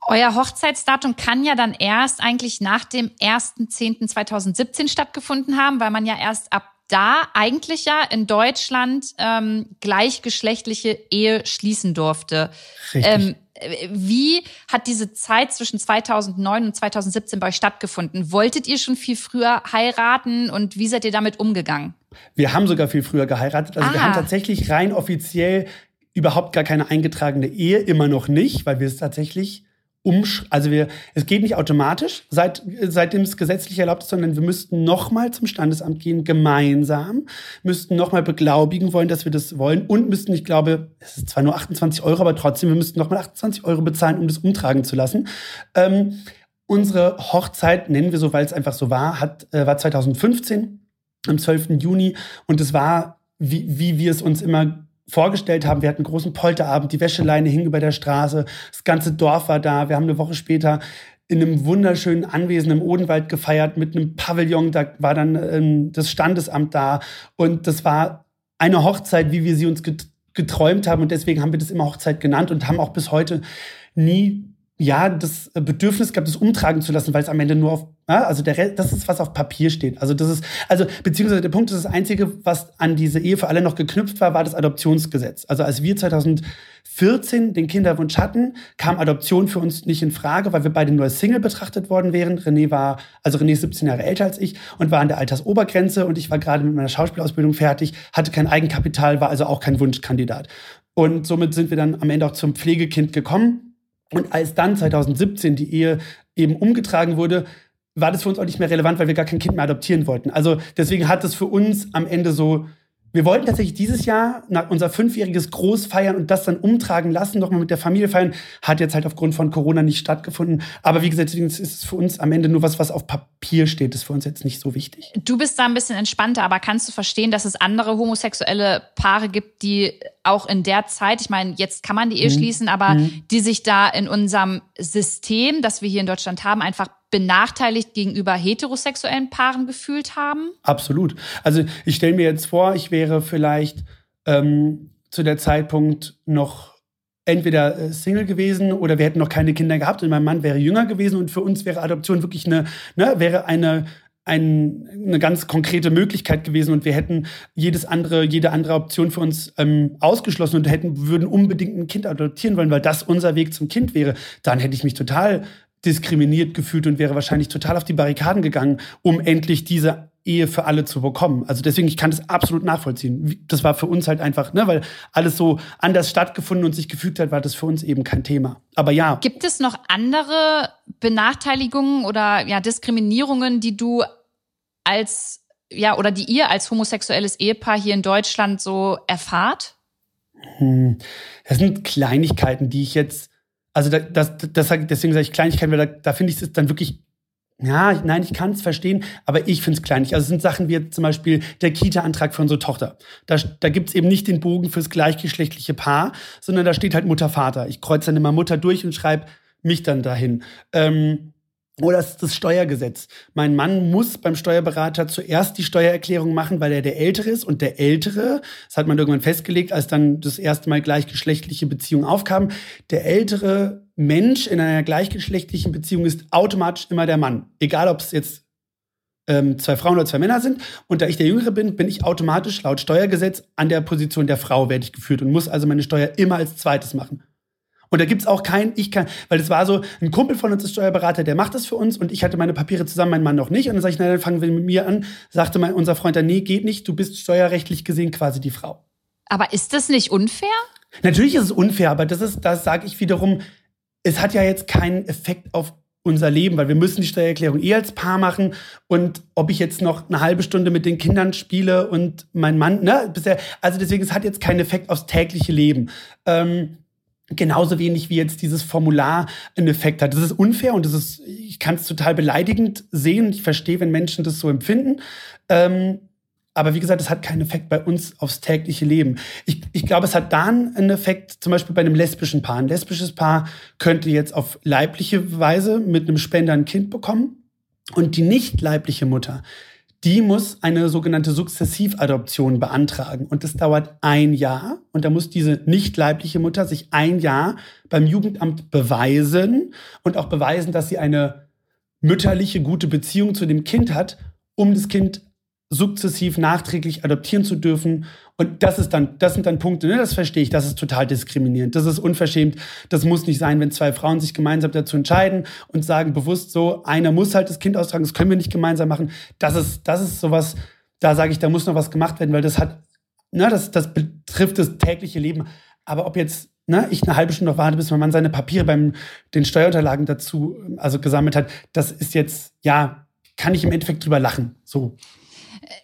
Euer Hochzeitsdatum kann ja dann erst eigentlich nach dem 1.10.2017 stattgefunden haben, weil man ja erst ab da eigentlich ja in Deutschland ähm, gleichgeschlechtliche Ehe schließen durfte. Ähm, wie hat diese Zeit zwischen 2009 und 2017 bei euch stattgefunden? Wolltet ihr schon viel früher heiraten und wie seid ihr damit umgegangen? Wir haben sogar viel früher geheiratet. Also ah. wir haben tatsächlich rein offiziell überhaupt gar keine eingetragene Ehe, immer noch nicht, weil wir es tatsächlich umsch also wir, es geht nicht automatisch, seit, seitdem es gesetzlich erlaubt ist, sondern wir müssten nochmal zum Standesamt gehen, gemeinsam, müssten nochmal beglaubigen wollen, dass wir das wollen und müssten, ich glaube, es ist zwar nur 28 Euro, aber trotzdem, wir müssten nochmal 28 Euro bezahlen, um das umtragen zu lassen. Ähm, unsere Hochzeit, nennen wir so, weil es einfach so war, hat, äh, war 2015 am 12. Juni und es war, wie, wie wir es uns immer vorgestellt haben. Wir hatten einen großen Polterabend, die Wäscheleine hing über der Straße, das ganze Dorf war da. Wir haben eine Woche später in einem wunderschönen Anwesen im Odenwald gefeiert mit einem Pavillon. Da war dann ähm, das Standesamt da. Und das war eine Hochzeit, wie wir sie uns geträumt haben. Und deswegen haben wir das immer Hochzeit genannt und haben auch bis heute nie ja, das Bedürfnis gehabt, das umtragen zu lassen, weil es am Ende nur auf, also der Rest, das ist, was auf Papier steht. Also das ist, also beziehungsweise der Punkt ist das Einzige, was an diese Ehe für alle noch geknüpft war, war das Adoptionsgesetz. Also als wir 2014 den Kinderwunsch hatten, kam Adoption für uns nicht in Frage, weil wir beide nur als Single betrachtet worden wären. René war, also René ist 17 Jahre älter als ich und war an der Altersobergrenze und ich war gerade mit meiner Schauspielausbildung fertig, hatte kein Eigenkapital, war also auch kein Wunschkandidat. Und somit sind wir dann am Ende auch zum Pflegekind gekommen und als dann 2017 die Ehe eben umgetragen wurde, war das für uns auch nicht mehr relevant, weil wir gar kein Kind mehr adoptieren wollten. Also deswegen hat es für uns am Ende so wir wollten tatsächlich dieses Jahr unser fünfjähriges Groß feiern und das dann umtragen lassen, nochmal mit der Familie feiern. Hat jetzt halt aufgrund von Corona nicht stattgefunden. Aber wie gesagt, ist es für uns am Ende nur was, was auf Papier steht. Das ist für uns jetzt nicht so wichtig. Du bist da ein bisschen entspannter, aber kannst du verstehen, dass es andere homosexuelle Paare gibt, die auch in der Zeit, ich meine, jetzt kann man die Ehe mhm. schließen, aber mhm. die sich da in unserem System, das wir hier in Deutschland haben, einfach benachteiligt gegenüber heterosexuellen Paaren gefühlt haben? Absolut. Also ich stelle mir jetzt vor, ich wäre vielleicht ähm, zu der Zeitpunkt noch entweder äh, Single gewesen oder wir hätten noch keine Kinder gehabt und mein Mann wäre jünger gewesen und für uns wäre Adoption wirklich eine, ne, wäre eine ein, eine ganz konkrete Möglichkeit gewesen und wir hätten jedes andere, jede andere Option für uns ähm, ausgeschlossen und hätten, würden unbedingt ein Kind adoptieren wollen, weil das unser Weg zum Kind wäre, dann hätte ich mich total diskriminiert gefühlt und wäre wahrscheinlich total auf die Barrikaden gegangen, um endlich diese Ehe für alle zu bekommen. Also deswegen, ich kann das absolut nachvollziehen. Das war für uns halt einfach, ne, weil alles so anders stattgefunden und sich gefügt hat, war das für uns eben kein Thema. Aber ja. Gibt es noch andere Benachteiligungen oder ja, Diskriminierungen, die du als ja oder die ihr als homosexuelles Ehepaar hier in Deutschland so erfahrt? Hm. Das sind Kleinigkeiten, die ich jetzt also das, das, das, deswegen sage ich Kleinigkeiten, weil da, da finde ich es dann wirklich ja, nein, ich kann es verstehen, aber ich finde es kleinlich. Also es sind Sachen wie zum Beispiel der Kita-Antrag für unsere Tochter. Da, da gibt es eben nicht den Bogen fürs gleichgeschlechtliche Paar, sondern da steht halt Mutter, Vater. Ich kreuze dann immer Mutter durch und schreibe mich dann dahin. Ähm, oder ist das Steuergesetz. Mein Mann muss beim Steuerberater zuerst die Steuererklärung machen, weil er der Ältere ist. Und der Ältere, das hat man irgendwann festgelegt, als dann das erste Mal gleichgeschlechtliche Beziehungen aufkamen, der ältere Mensch in einer gleichgeschlechtlichen Beziehung ist automatisch immer der Mann. Egal, ob es jetzt ähm, zwei Frauen oder zwei Männer sind. Und da ich der Jüngere bin, bin ich automatisch laut Steuergesetz an der Position der Frau werde ich geführt und muss also meine Steuer immer als zweites machen. Und da gibt es auch kein, ich kann, weil es war so, ein Kumpel von uns ist Steuerberater, der macht das für uns und ich hatte meine Papiere zusammen, mein Mann noch nicht. Und dann sage ich, na, dann fangen wir mit mir an. Sagte mein, unser Freund dann, nee, geht nicht, du bist steuerrechtlich gesehen quasi die Frau. Aber ist das nicht unfair? Natürlich ist es unfair, aber das ist, das sage ich wiederum, es hat ja jetzt keinen Effekt auf unser Leben, weil wir müssen die Steuererklärung eh als Paar machen und ob ich jetzt noch eine halbe Stunde mit den Kindern spiele und mein Mann, ne, bisher, also deswegen, es hat jetzt keinen Effekt aufs tägliche Leben. Ähm, genauso wenig wie jetzt dieses Formular einen Effekt hat. Das ist unfair und das ist, ich kann es total beleidigend sehen. Ich verstehe, wenn Menschen das so empfinden. Ähm, aber wie gesagt, es hat keinen Effekt bei uns aufs tägliche Leben. Ich, ich glaube, es hat dann einen Effekt, zum Beispiel bei einem lesbischen Paar. Ein lesbisches Paar könnte jetzt auf leibliche Weise mit einem Spender ein Kind bekommen. Und die nicht leibliche Mutter, die muss eine sogenannte Sukzessivadoption beantragen. Und das dauert ein Jahr. Und da muss diese nicht leibliche Mutter sich ein Jahr beim Jugendamt beweisen und auch beweisen, dass sie eine mütterliche gute Beziehung zu dem Kind hat, um das Kind sukzessiv nachträglich adoptieren zu dürfen. Und das ist dann, das sind dann Punkte, ne, das verstehe ich, das ist total diskriminierend. Das ist unverschämt. Das muss nicht sein, wenn zwei Frauen sich gemeinsam dazu entscheiden und sagen bewusst so, einer muss halt das Kind austragen, das können wir nicht gemeinsam machen. Das ist, das ist sowas, da sage ich, da muss noch was gemacht werden, weil das hat, ne, das, das betrifft das tägliche Leben. Aber ob jetzt ne, ich eine halbe Stunde noch warte, bis mein Mann seine Papiere beim den Steuerunterlagen dazu also gesammelt hat, das ist jetzt, ja, kann ich im Endeffekt drüber lachen. So.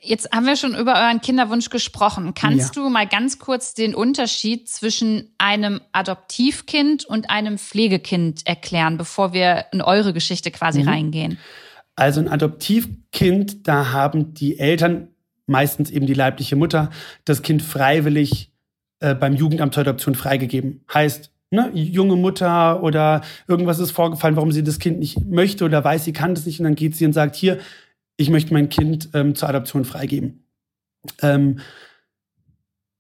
Jetzt haben wir schon über euren Kinderwunsch gesprochen. Kannst ja. du mal ganz kurz den Unterschied zwischen einem Adoptivkind und einem Pflegekind erklären, bevor wir in eure Geschichte quasi mhm. reingehen? Also ein Adoptivkind, da haben die Eltern, meistens eben die leibliche Mutter, das Kind freiwillig äh, beim Jugendamt zur Adoption freigegeben. Heißt, ne, junge Mutter oder irgendwas ist vorgefallen, warum sie das Kind nicht möchte oder weiß, sie kann das nicht und dann geht sie und sagt, hier, ich möchte mein Kind ähm, zur Adoption freigeben. Ähm,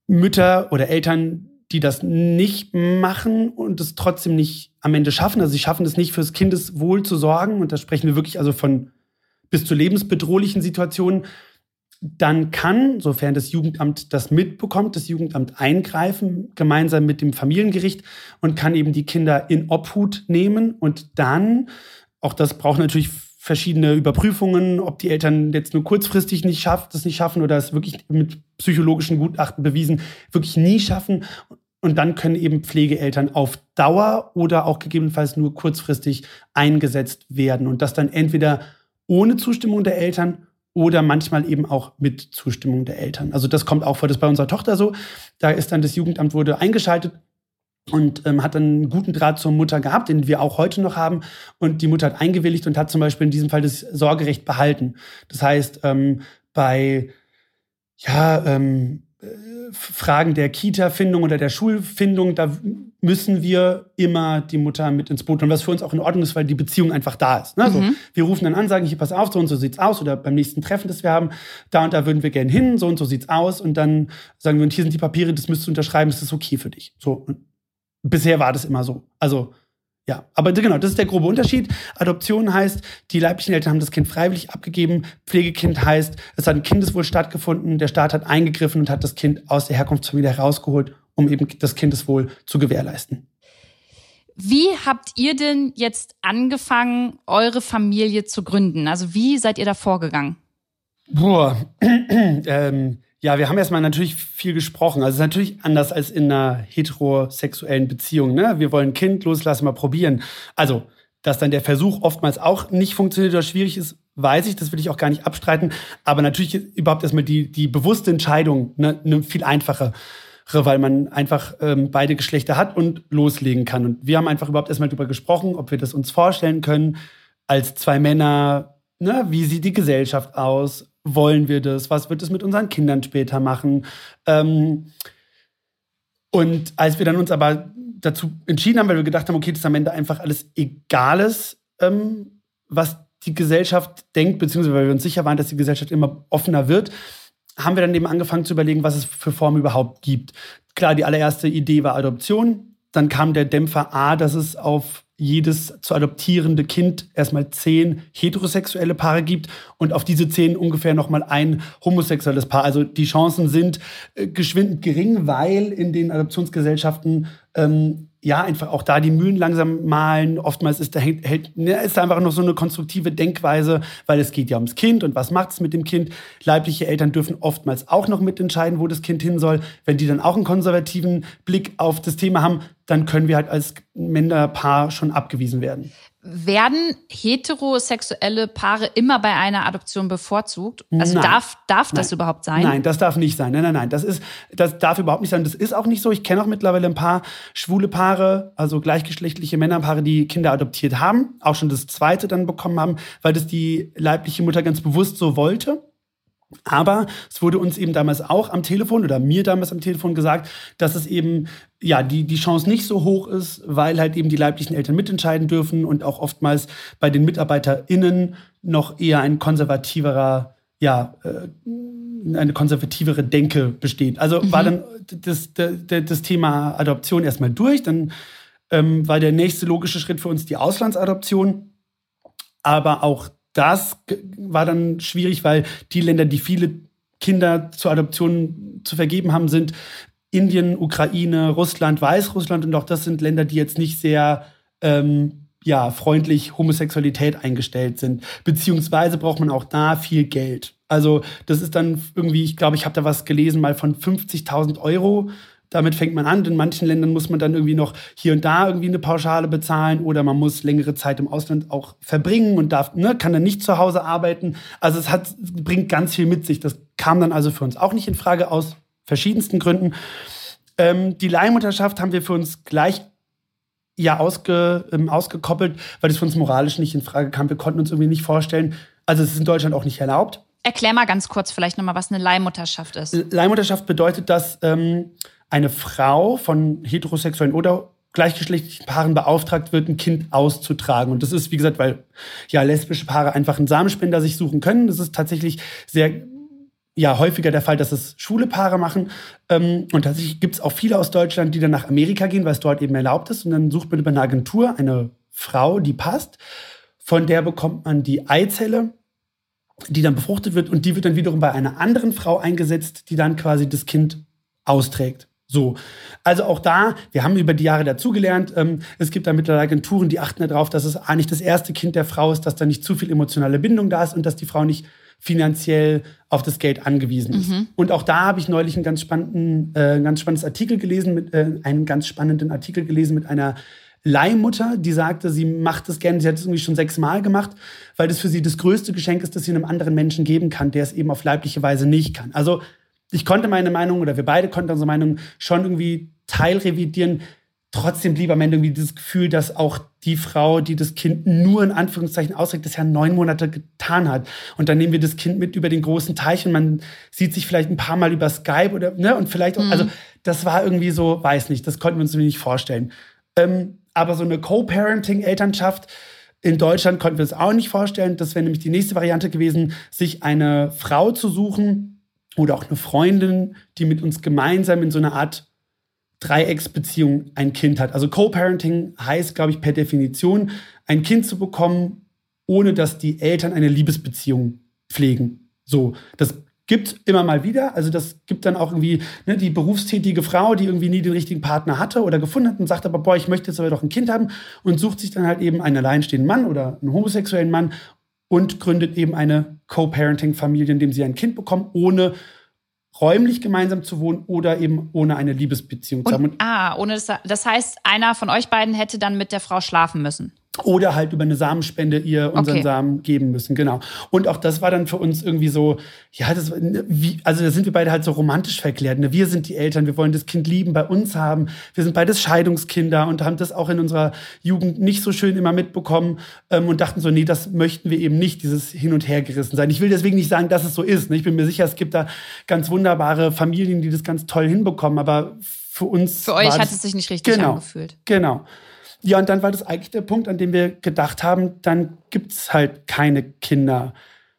Mütter oder Eltern, die das nicht machen und es trotzdem nicht am Ende schaffen, also sie schaffen es nicht fürs Kindeswohl zu sorgen, und da sprechen wir wirklich also von bis zu lebensbedrohlichen Situationen, dann kann, sofern das Jugendamt das mitbekommt, das Jugendamt eingreifen, gemeinsam mit dem Familiengericht und kann eben die Kinder in Obhut nehmen und dann, auch das braucht natürlich verschiedene Überprüfungen, ob die Eltern jetzt nur kurzfristig nicht schafft, das nicht schaffen oder es wirklich mit psychologischen Gutachten bewiesen, wirklich nie schaffen. Und dann können eben Pflegeeltern auf Dauer oder auch gegebenenfalls nur kurzfristig eingesetzt werden. Und das dann entweder ohne Zustimmung der Eltern oder manchmal eben auch mit Zustimmung der Eltern. Also das kommt auch vor, das ist bei unserer Tochter so. Da ist dann das Jugendamt wurde eingeschaltet und ähm, hat dann einen guten Draht zur Mutter gehabt, den wir auch heute noch haben. Und die Mutter hat eingewilligt und hat zum Beispiel in diesem Fall das Sorgerecht behalten. Das heißt, ähm, bei ja, ähm, äh, Fragen der Kita-Findung oder der Schulfindung, da müssen wir immer die Mutter mit ins Boot holen, was für uns auch in Ordnung ist, weil die Beziehung einfach da ist. Ne? Also, wir rufen dann an, sagen, hier, pass auf, so und so sieht's aus, oder beim nächsten Treffen, das wir haben, da und da würden wir gerne hin, so und so sieht's aus, und dann sagen wir, und hier sind die Papiere, das müsstest du unterschreiben, das ist okay für dich. So, und Bisher war das immer so. Also, ja. Aber genau, das ist der grobe Unterschied. Adoption heißt, die leiblichen Eltern haben das Kind freiwillig abgegeben. Pflegekind heißt, es hat ein Kindeswohl stattgefunden. Der Staat hat eingegriffen und hat das Kind aus der Herkunftsfamilie herausgeholt, um eben das Kindeswohl zu gewährleisten. Wie habt ihr denn jetzt angefangen, eure Familie zu gründen? Also wie seid ihr da vorgegangen? Boah, ähm, ja, wir haben erstmal natürlich viel gesprochen. Also es ist natürlich anders als in einer heterosexuellen Beziehung. Ne? Wir wollen Kind, los, lass mal probieren. Also, dass dann der Versuch oftmals auch nicht funktioniert oder schwierig ist, weiß ich, das will ich auch gar nicht abstreiten. Aber natürlich überhaupt erstmal die, die bewusste Entscheidung, ne, eine viel einfache, weil man einfach ähm, beide Geschlechter hat und loslegen kann. Und wir haben einfach überhaupt erstmal darüber gesprochen, ob wir das uns vorstellen können, als zwei Männer, ne, wie sieht die Gesellschaft aus? Wollen wir das? Was wird es mit unseren Kindern später machen? Ähm, und als wir dann uns aber dazu entschieden haben, weil wir gedacht haben, okay, das ist am Ende einfach alles Egales, ähm, was die Gesellschaft denkt, beziehungsweise weil wir uns sicher waren, dass die Gesellschaft immer offener wird, haben wir dann eben angefangen zu überlegen, was es für Formen überhaupt gibt. Klar, die allererste Idee war Adoption. Dann kam der Dämpfer A, dass es auf jedes zu adoptierende Kind erstmal zehn heterosexuelle Paare gibt und auf diese zehn ungefähr nochmal ein homosexuelles Paar. Also die Chancen sind äh, geschwind gering, weil in den Adoptionsgesellschaften ähm, ja, einfach auch da die Mühen langsam malen. Oftmals ist da, hält, ne, ist da einfach noch so eine konstruktive Denkweise, weil es geht ja ums Kind und was macht es mit dem Kind. Leibliche Eltern dürfen oftmals auch noch mitentscheiden, wo das Kind hin soll. Wenn die dann auch einen konservativen Blick auf das Thema haben, dann können wir halt als Männerpaar schon abgewiesen werden. Werden heterosexuelle Paare immer bei einer Adoption bevorzugt? Also nein. darf, darf das überhaupt sein? Nein, das darf nicht sein. Nein, nein, nein. Das, ist, das darf überhaupt nicht sein. Das ist auch nicht so. Ich kenne auch mittlerweile ein paar schwule Paare, also gleichgeschlechtliche Männerpaare, die Kinder adoptiert haben, auch schon das zweite dann bekommen haben, weil das die leibliche Mutter ganz bewusst so wollte. Aber es wurde uns eben damals auch am Telefon oder mir damals am Telefon gesagt, dass es eben ja die, die Chance nicht so hoch ist, weil halt eben die leiblichen Eltern mitentscheiden dürfen und auch oftmals bei den MitarbeiterInnen noch eher ein konservativerer ja, äh, eine konservativere Denke besteht. Also mhm. war dann das, das, das, Thema Adoption erstmal durch. Dann ähm, war der nächste logische Schritt für uns die Auslandsadoption. Aber auch das war dann schwierig, weil die Länder, die viele Kinder zur Adoption zu vergeben haben, sind Indien, Ukraine, Russland, Weißrussland und auch das sind Länder, die jetzt nicht sehr ähm, ja, freundlich Homosexualität eingestellt sind. Beziehungsweise braucht man auch da viel Geld. Also das ist dann irgendwie, ich glaube, ich habe da was gelesen, mal von 50.000 Euro. Damit fängt man an. In manchen Ländern muss man dann irgendwie noch hier und da irgendwie eine Pauschale bezahlen oder man muss längere Zeit im Ausland auch verbringen und darf, ne, kann dann nicht zu Hause arbeiten. Also es hat, bringt ganz viel mit sich. Das kam dann also für uns auch nicht in Frage aus verschiedensten Gründen. Ähm, die Leihmutterschaft haben wir für uns gleich ja ausge, ähm, ausgekoppelt, weil es für uns moralisch nicht in Frage kam. Wir konnten uns irgendwie nicht vorstellen, also es ist in Deutschland auch nicht erlaubt. Erklär mal ganz kurz vielleicht nochmal, was eine Leihmutterschaft ist. Leihmutterschaft bedeutet, dass ähm, eine Frau von heterosexuellen oder gleichgeschlechtlichen Paaren beauftragt wird, ein Kind auszutragen. Und das ist, wie gesagt, weil ja lesbische Paare einfach einen Samenspender sich suchen können. Das ist tatsächlich sehr ja häufiger der Fall, dass es schwule Paare machen. Ähm, und tatsächlich gibt es auch viele aus Deutschland, die dann nach Amerika gehen, weil es dort eben erlaubt ist. Und dann sucht man über eine Agentur eine Frau, die passt. Von der bekommt man die Eizelle, die dann befruchtet wird. Und die wird dann wiederum bei einer anderen Frau eingesetzt, die dann quasi das Kind austrägt. So, also auch da, wir haben über die Jahre dazugelernt, ähm, es gibt da mittlerweile Agenturen, die achten darauf, dass es eigentlich das erste Kind der Frau ist, dass da nicht zu viel emotionale Bindung da ist und dass die Frau nicht finanziell auf das Geld angewiesen ist. Mhm. Und auch da habe ich neulich einen ganz spannenden, äh, ein ganz spannendes Artikel gelesen, mit, äh, einen ganz spannenden Artikel gelesen mit einer Leihmutter, die sagte, sie macht es gerne, sie hat es irgendwie schon sechsmal gemacht, weil das für sie das größte Geschenk ist, das sie einem anderen Menschen geben kann, der es eben auf leibliche Weise nicht kann. Also ich konnte meine Meinung oder wir beide konnten unsere Meinung schon irgendwie teilrevidieren trotzdem blieb am Ende irgendwie dieses Gefühl, dass auch die Frau, die das Kind nur in Anführungszeichen ausregt, das ja neun Monate getan hat. Und dann nehmen wir das Kind mit über den großen Teich und man sieht sich vielleicht ein paar Mal über Skype oder, ne, und vielleicht auch, mhm. also das war irgendwie so, weiß nicht, das konnten wir uns nicht vorstellen. Ähm, aber so eine Co-Parenting-Elternschaft, in Deutschland konnten wir es auch nicht vorstellen. Das wäre nämlich die nächste Variante gewesen, sich eine Frau zu suchen oder auch eine Freundin, die mit uns gemeinsam in so eine Art Dreiecksbeziehung ein Kind hat. Also Co-Parenting heißt, glaube ich, per Definition, ein Kind zu bekommen, ohne dass die Eltern eine Liebesbeziehung pflegen. So, das gibt immer mal wieder. Also das gibt dann auch irgendwie ne, die berufstätige Frau, die irgendwie nie den richtigen Partner hatte oder gefunden hat und sagt aber, boah, ich möchte jetzt aber doch ein Kind haben und sucht sich dann halt eben einen alleinstehenden Mann oder einen homosexuellen Mann und gründet eben eine Co-Parenting-Familie, in dem sie ein Kind bekommen, ohne räumlich gemeinsam zu wohnen oder eben ohne eine Liebesbeziehung zu haben. ah, ohne das, das heißt, einer von euch beiden hätte dann mit der Frau schlafen müssen. Oder halt über eine Samenspende ihr unseren okay. Samen geben müssen, genau. Und auch das war dann für uns irgendwie so, ja, das, wie, also da sind wir beide halt so romantisch verklärt. Ne? Wir sind die Eltern, wir wollen das Kind lieben, bei uns haben. Wir sind beides Scheidungskinder und haben das auch in unserer Jugend nicht so schön immer mitbekommen ähm, und dachten so, nee, das möchten wir eben nicht, dieses Hin- und Hergerissen sein. Ich will deswegen nicht sagen, dass es so ist. Ne? Ich bin mir sicher, es gibt da ganz wunderbare Familien, die das ganz toll hinbekommen, aber für uns. Für euch hat es sich nicht richtig genau, angefühlt. Genau. Ja, und dann war das eigentlich der Punkt, an dem wir gedacht haben, dann gibt es halt keine Kinder.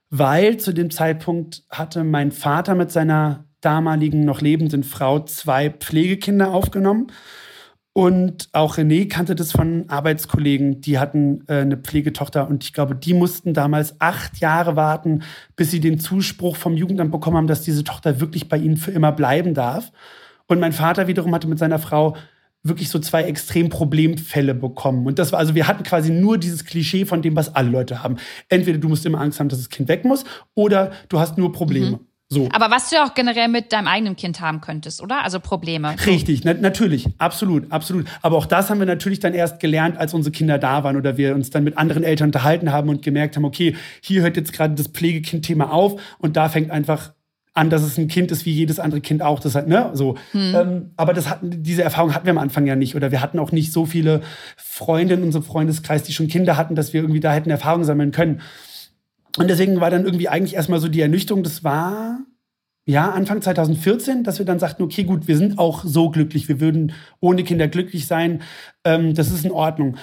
Weil zu dem Zeitpunkt hatte mein Vater mit seiner damaligen noch lebenden Frau zwei Pflegekinder aufgenommen. Und auch René kannte das von Arbeitskollegen, die hatten äh, eine Pflegetochter und ich glaube, die mussten damals acht Jahre warten, bis sie den Zuspruch vom Jugendamt bekommen haben, dass diese Tochter wirklich bei ihnen für immer bleiben darf. Und mein Vater wiederum hatte mit seiner Frau wirklich so zwei Extremproblemfälle bekommen. Und das war, also wir hatten quasi nur dieses Klischee von dem, was alle Leute haben. Entweder du musst immer Angst haben, dass das Kind weg muss, oder du hast nur Probleme. Mhm. So. Aber was du ja auch generell mit deinem eigenen Kind haben könntest, oder? Also Probleme. Richtig, na, natürlich, absolut, absolut. Aber auch das haben wir natürlich dann erst gelernt, als unsere Kinder da waren oder wir uns dann mit anderen Eltern unterhalten haben und gemerkt haben, okay, hier hört jetzt gerade das Pflegekind-Thema auf und da fängt einfach an, dass es ein Kind ist wie jedes andere Kind auch. Das hat, ne, so. Hm. Ähm, aber das hatten, diese Erfahrung hatten wir am Anfang ja nicht. Oder wir hatten auch nicht so viele Freunde in unserem Freundeskreis, die schon Kinder hatten, dass wir irgendwie da hätten Erfahrung sammeln können. Und deswegen war dann irgendwie eigentlich erstmal so die Ernüchterung, das war ja Anfang 2014, dass wir dann sagten, okay, gut, wir sind auch so glücklich, wir würden ohne Kinder glücklich sein, ähm, das ist in Ordnung.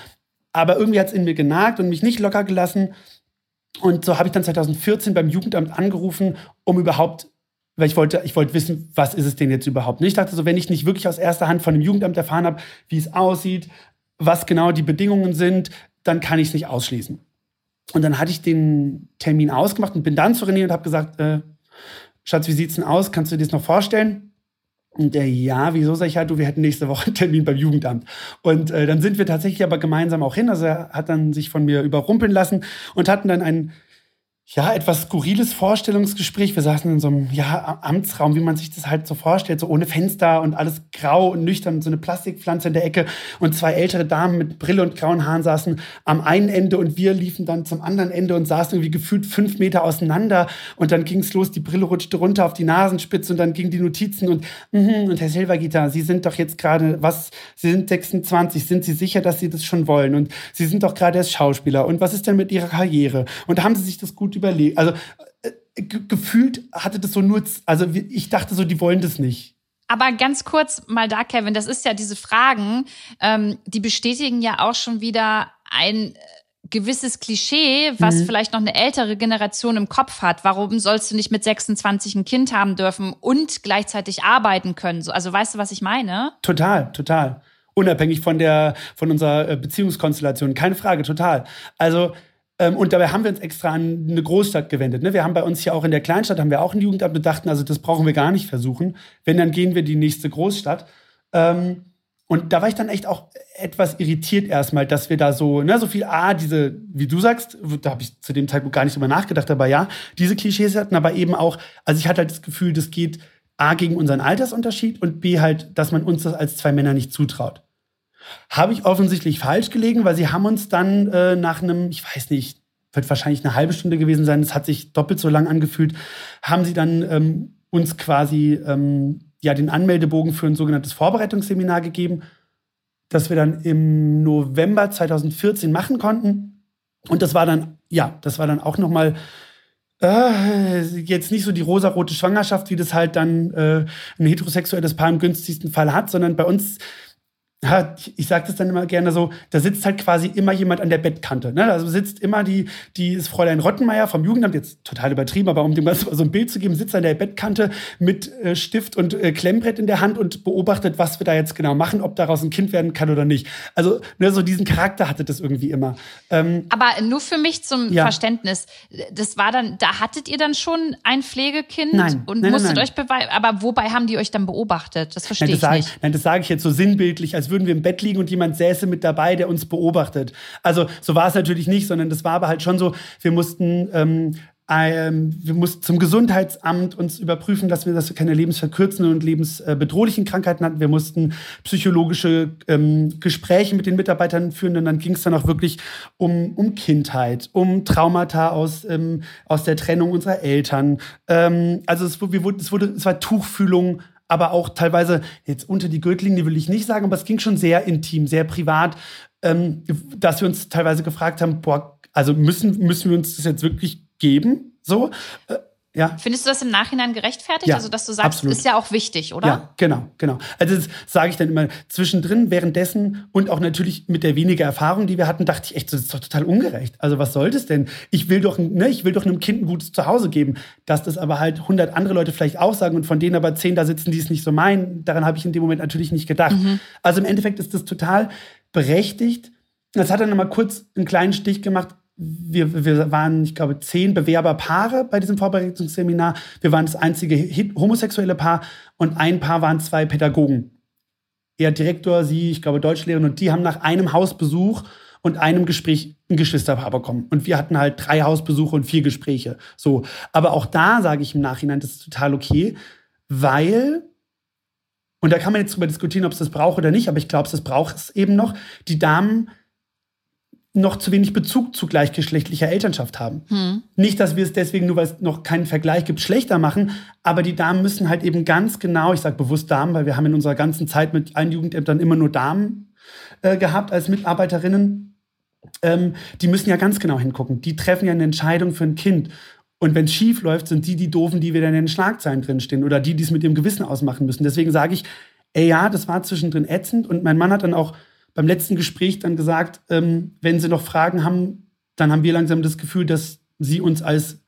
Aber irgendwie hat es in mir genagt und mich nicht locker gelassen. Und so habe ich dann 2014 beim Jugendamt angerufen, um überhaupt, weil ich wollte, ich wollte wissen, was ist es denn jetzt überhaupt? Ich dachte so, wenn ich nicht wirklich aus erster Hand von dem Jugendamt erfahren habe, wie es aussieht, was genau die Bedingungen sind, dann kann ich es nicht ausschließen. Und dann hatte ich den Termin ausgemacht und bin dann zu René und habe gesagt, äh, Schatz, wie sieht's denn aus? Kannst du dir das noch vorstellen? Und der, ja, wieso sag ich halt, du, wir hätten nächste Woche einen Termin beim Jugendamt. Und äh, dann sind wir tatsächlich aber gemeinsam auch hin. Also er hat dann sich von mir überrumpeln lassen und hatten dann einen ja, etwas skurriles Vorstellungsgespräch. Wir saßen in so einem ja, Amtsraum, wie man sich das halt so vorstellt, so ohne Fenster und alles grau und nüchtern, so eine Plastikpflanze in der Ecke. Und zwei ältere Damen mit Brille und grauen Haaren saßen am einen Ende und wir liefen dann zum anderen Ende und saßen irgendwie gefühlt fünf Meter auseinander. Und dann ging es los, die Brille rutschte runter auf die Nasenspitze und dann gingen die Notizen und, mm, und Herr Silvergitter, Sie sind doch jetzt gerade, was, Sie sind 26, sind Sie sicher, dass Sie das schon wollen? Und Sie sind doch gerade erst Schauspieler. Und was ist denn mit Ihrer Karriere? Und haben Sie sich das gut überlegt. Also äh, gefühlt hatte das so nur, also ich dachte so, die wollen das nicht. Aber ganz kurz mal da, Kevin, das ist ja diese Fragen, ähm, die bestätigen ja auch schon wieder ein äh, gewisses Klischee, was mhm. vielleicht noch eine ältere Generation im Kopf hat. Warum sollst du nicht mit 26 ein Kind haben dürfen und gleichzeitig arbeiten können? Also weißt du, was ich meine? Total, total. Unabhängig von der, von unserer äh, Beziehungskonstellation. Keine Frage, total. Also und dabei haben wir uns extra an eine Großstadt gewendet. Ne? Wir haben bei uns hier auch in der Kleinstadt haben wir auch ein Jugendamt und dachten, also das brauchen wir gar nicht versuchen. Wenn, dann gehen wir die nächste Großstadt. Ähm, und da war ich dann echt auch etwas irritiert erstmal, dass wir da so, ne, so viel, ah, diese, wie du sagst, da habe ich zu dem Zeitpunkt gar nicht drüber nachgedacht, aber ja, diese Klischees hatten aber eben auch, also ich hatte halt das Gefühl, das geht A gegen unseren Altersunterschied und B halt, dass man uns das als zwei Männer nicht zutraut. Habe ich offensichtlich falsch gelegen, weil sie haben uns dann äh, nach einem, ich weiß nicht, wird wahrscheinlich eine halbe Stunde gewesen sein, es hat sich doppelt so lang angefühlt, haben sie dann ähm, uns quasi ähm, ja, den Anmeldebogen für ein sogenanntes Vorbereitungsseminar gegeben, das wir dann im November 2014 machen konnten. Und das war dann, ja, das war dann auch nochmal äh, jetzt nicht so die rosarote Schwangerschaft, wie das halt dann äh, ein heterosexuelles Paar im günstigsten Fall hat, sondern bei uns ich sage das dann immer gerne so, da sitzt halt quasi immer jemand an der Bettkante. Ne? Also sitzt immer die, die ist Fräulein Rottenmeier vom Jugendamt, jetzt total übertrieben, aber um dem Ganzen so ein Bild zu geben, sitzt an der Bettkante mit äh, Stift und äh, Klemmbrett in der Hand und beobachtet, was wir da jetzt genau machen, ob daraus ein Kind werden kann oder nicht. Also ne, so diesen Charakter hatte das irgendwie immer. Ähm, aber nur für mich zum ja. Verständnis, das war dann, da hattet ihr dann schon ein Pflegekind nein, und nein, musstet nein, euch beweisen, aber wobei haben die euch dann beobachtet? Das verstehe ich nicht. Ich, nein, das sage ich jetzt so sinnbildlich, als würden wir im Bett liegen und jemand säße mit dabei, der uns beobachtet. Also so war es natürlich nicht, sondern das war aber halt schon so, wir mussten ähm, ähm, wir mussten zum Gesundheitsamt uns überprüfen, dass wir, dass wir keine lebensverkürzenden und lebensbedrohlichen Krankheiten hatten. Wir mussten psychologische ähm, Gespräche mit den Mitarbeitern führen und dann ging es dann auch wirklich um, um Kindheit, um Traumata aus, ähm, aus der Trennung unserer Eltern. Ähm, also es, wir, es, wurde, es war Tuchfühlung aber auch teilweise jetzt unter die Gürtellinie will ich nicht sagen, aber es ging schon sehr intim, sehr privat, ähm, dass wir uns teilweise gefragt haben, boah, also müssen, müssen wir uns das jetzt wirklich geben? So, äh, ja. Findest du das im Nachhinein gerechtfertigt? Ja, also, dass du sagst, absolut. ist ja auch wichtig, oder? Ja, genau, genau. Also, das sage ich dann immer zwischendrin, währenddessen und auch natürlich mit der weniger Erfahrung, die wir hatten, dachte ich echt, das ist doch total ungerecht. Also, was soll das denn? Ich will doch, ne, ich will doch einem Kind ein gutes Zuhause geben. Dass das aber halt 100 andere Leute vielleicht auch sagen und von denen aber 10 da sitzen, die es nicht so meinen, daran habe ich in dem Moment natürlich nicht gedacht. Mhm. Also, im Endeffekt ist das total berechtigt. Das hat dann nochmal kurz einen kleinen Stich gemacht wir, wir waren, ich glaube, zehn Bewerberpaare bei diesem Vorbereitungsseminar. Wir waren das einzige homosexuelle Paar und ein Paar waren zwei Pädagogen. Er Direktor, sie, ich glaube, Deutschlehrerin und die haben nach einem Hausbesuch und einem Gespräch ein Geschwisterpaar bekommen. Und wir hatten halt drei Hausbesuche und vier Gespräche. So. Aber auch da sage ich im Nachhinein, das ist total okay, weil und da kann man jetzt drüber diskutieren, ob es das braucht oder nicht, aber ich glaube, es braucht es eben noch. Die Damen noch zu wenig Bezug zu gleichgeschlechtlicher Elternschaft haben. Hm. Nicht, dass wir es deswegen, nur weil es noch keinen Vergleich gibt, schlechter machen, aber die Damen müssen halt eben ganz genau, ich sage bewusst Damen, weil wir haben in unserer ganzen Zeit mit allen Jugendämtern immer nur Damen äh, gehabt als Mitarbeiterinnen. Ähm, die müssen ja ganz genau hingucken. Die treffen ja eine Entscheidung für ein Kind. Und wenn es schief läuft, sind die die Doofen, die wieder in den Schlagzeilen drinstehen oder die, die es mit ihrem Gewissen ausmachen müssen. Deswegen sage ich, ey ja, das war zwischendrin ätzend und mein Mann hat dann auch beim letzten Gespräch dann gesagt, ähm, wenn Sie noch Fragen haben, dann haben wir langsam das Gefühl, dass sie uns als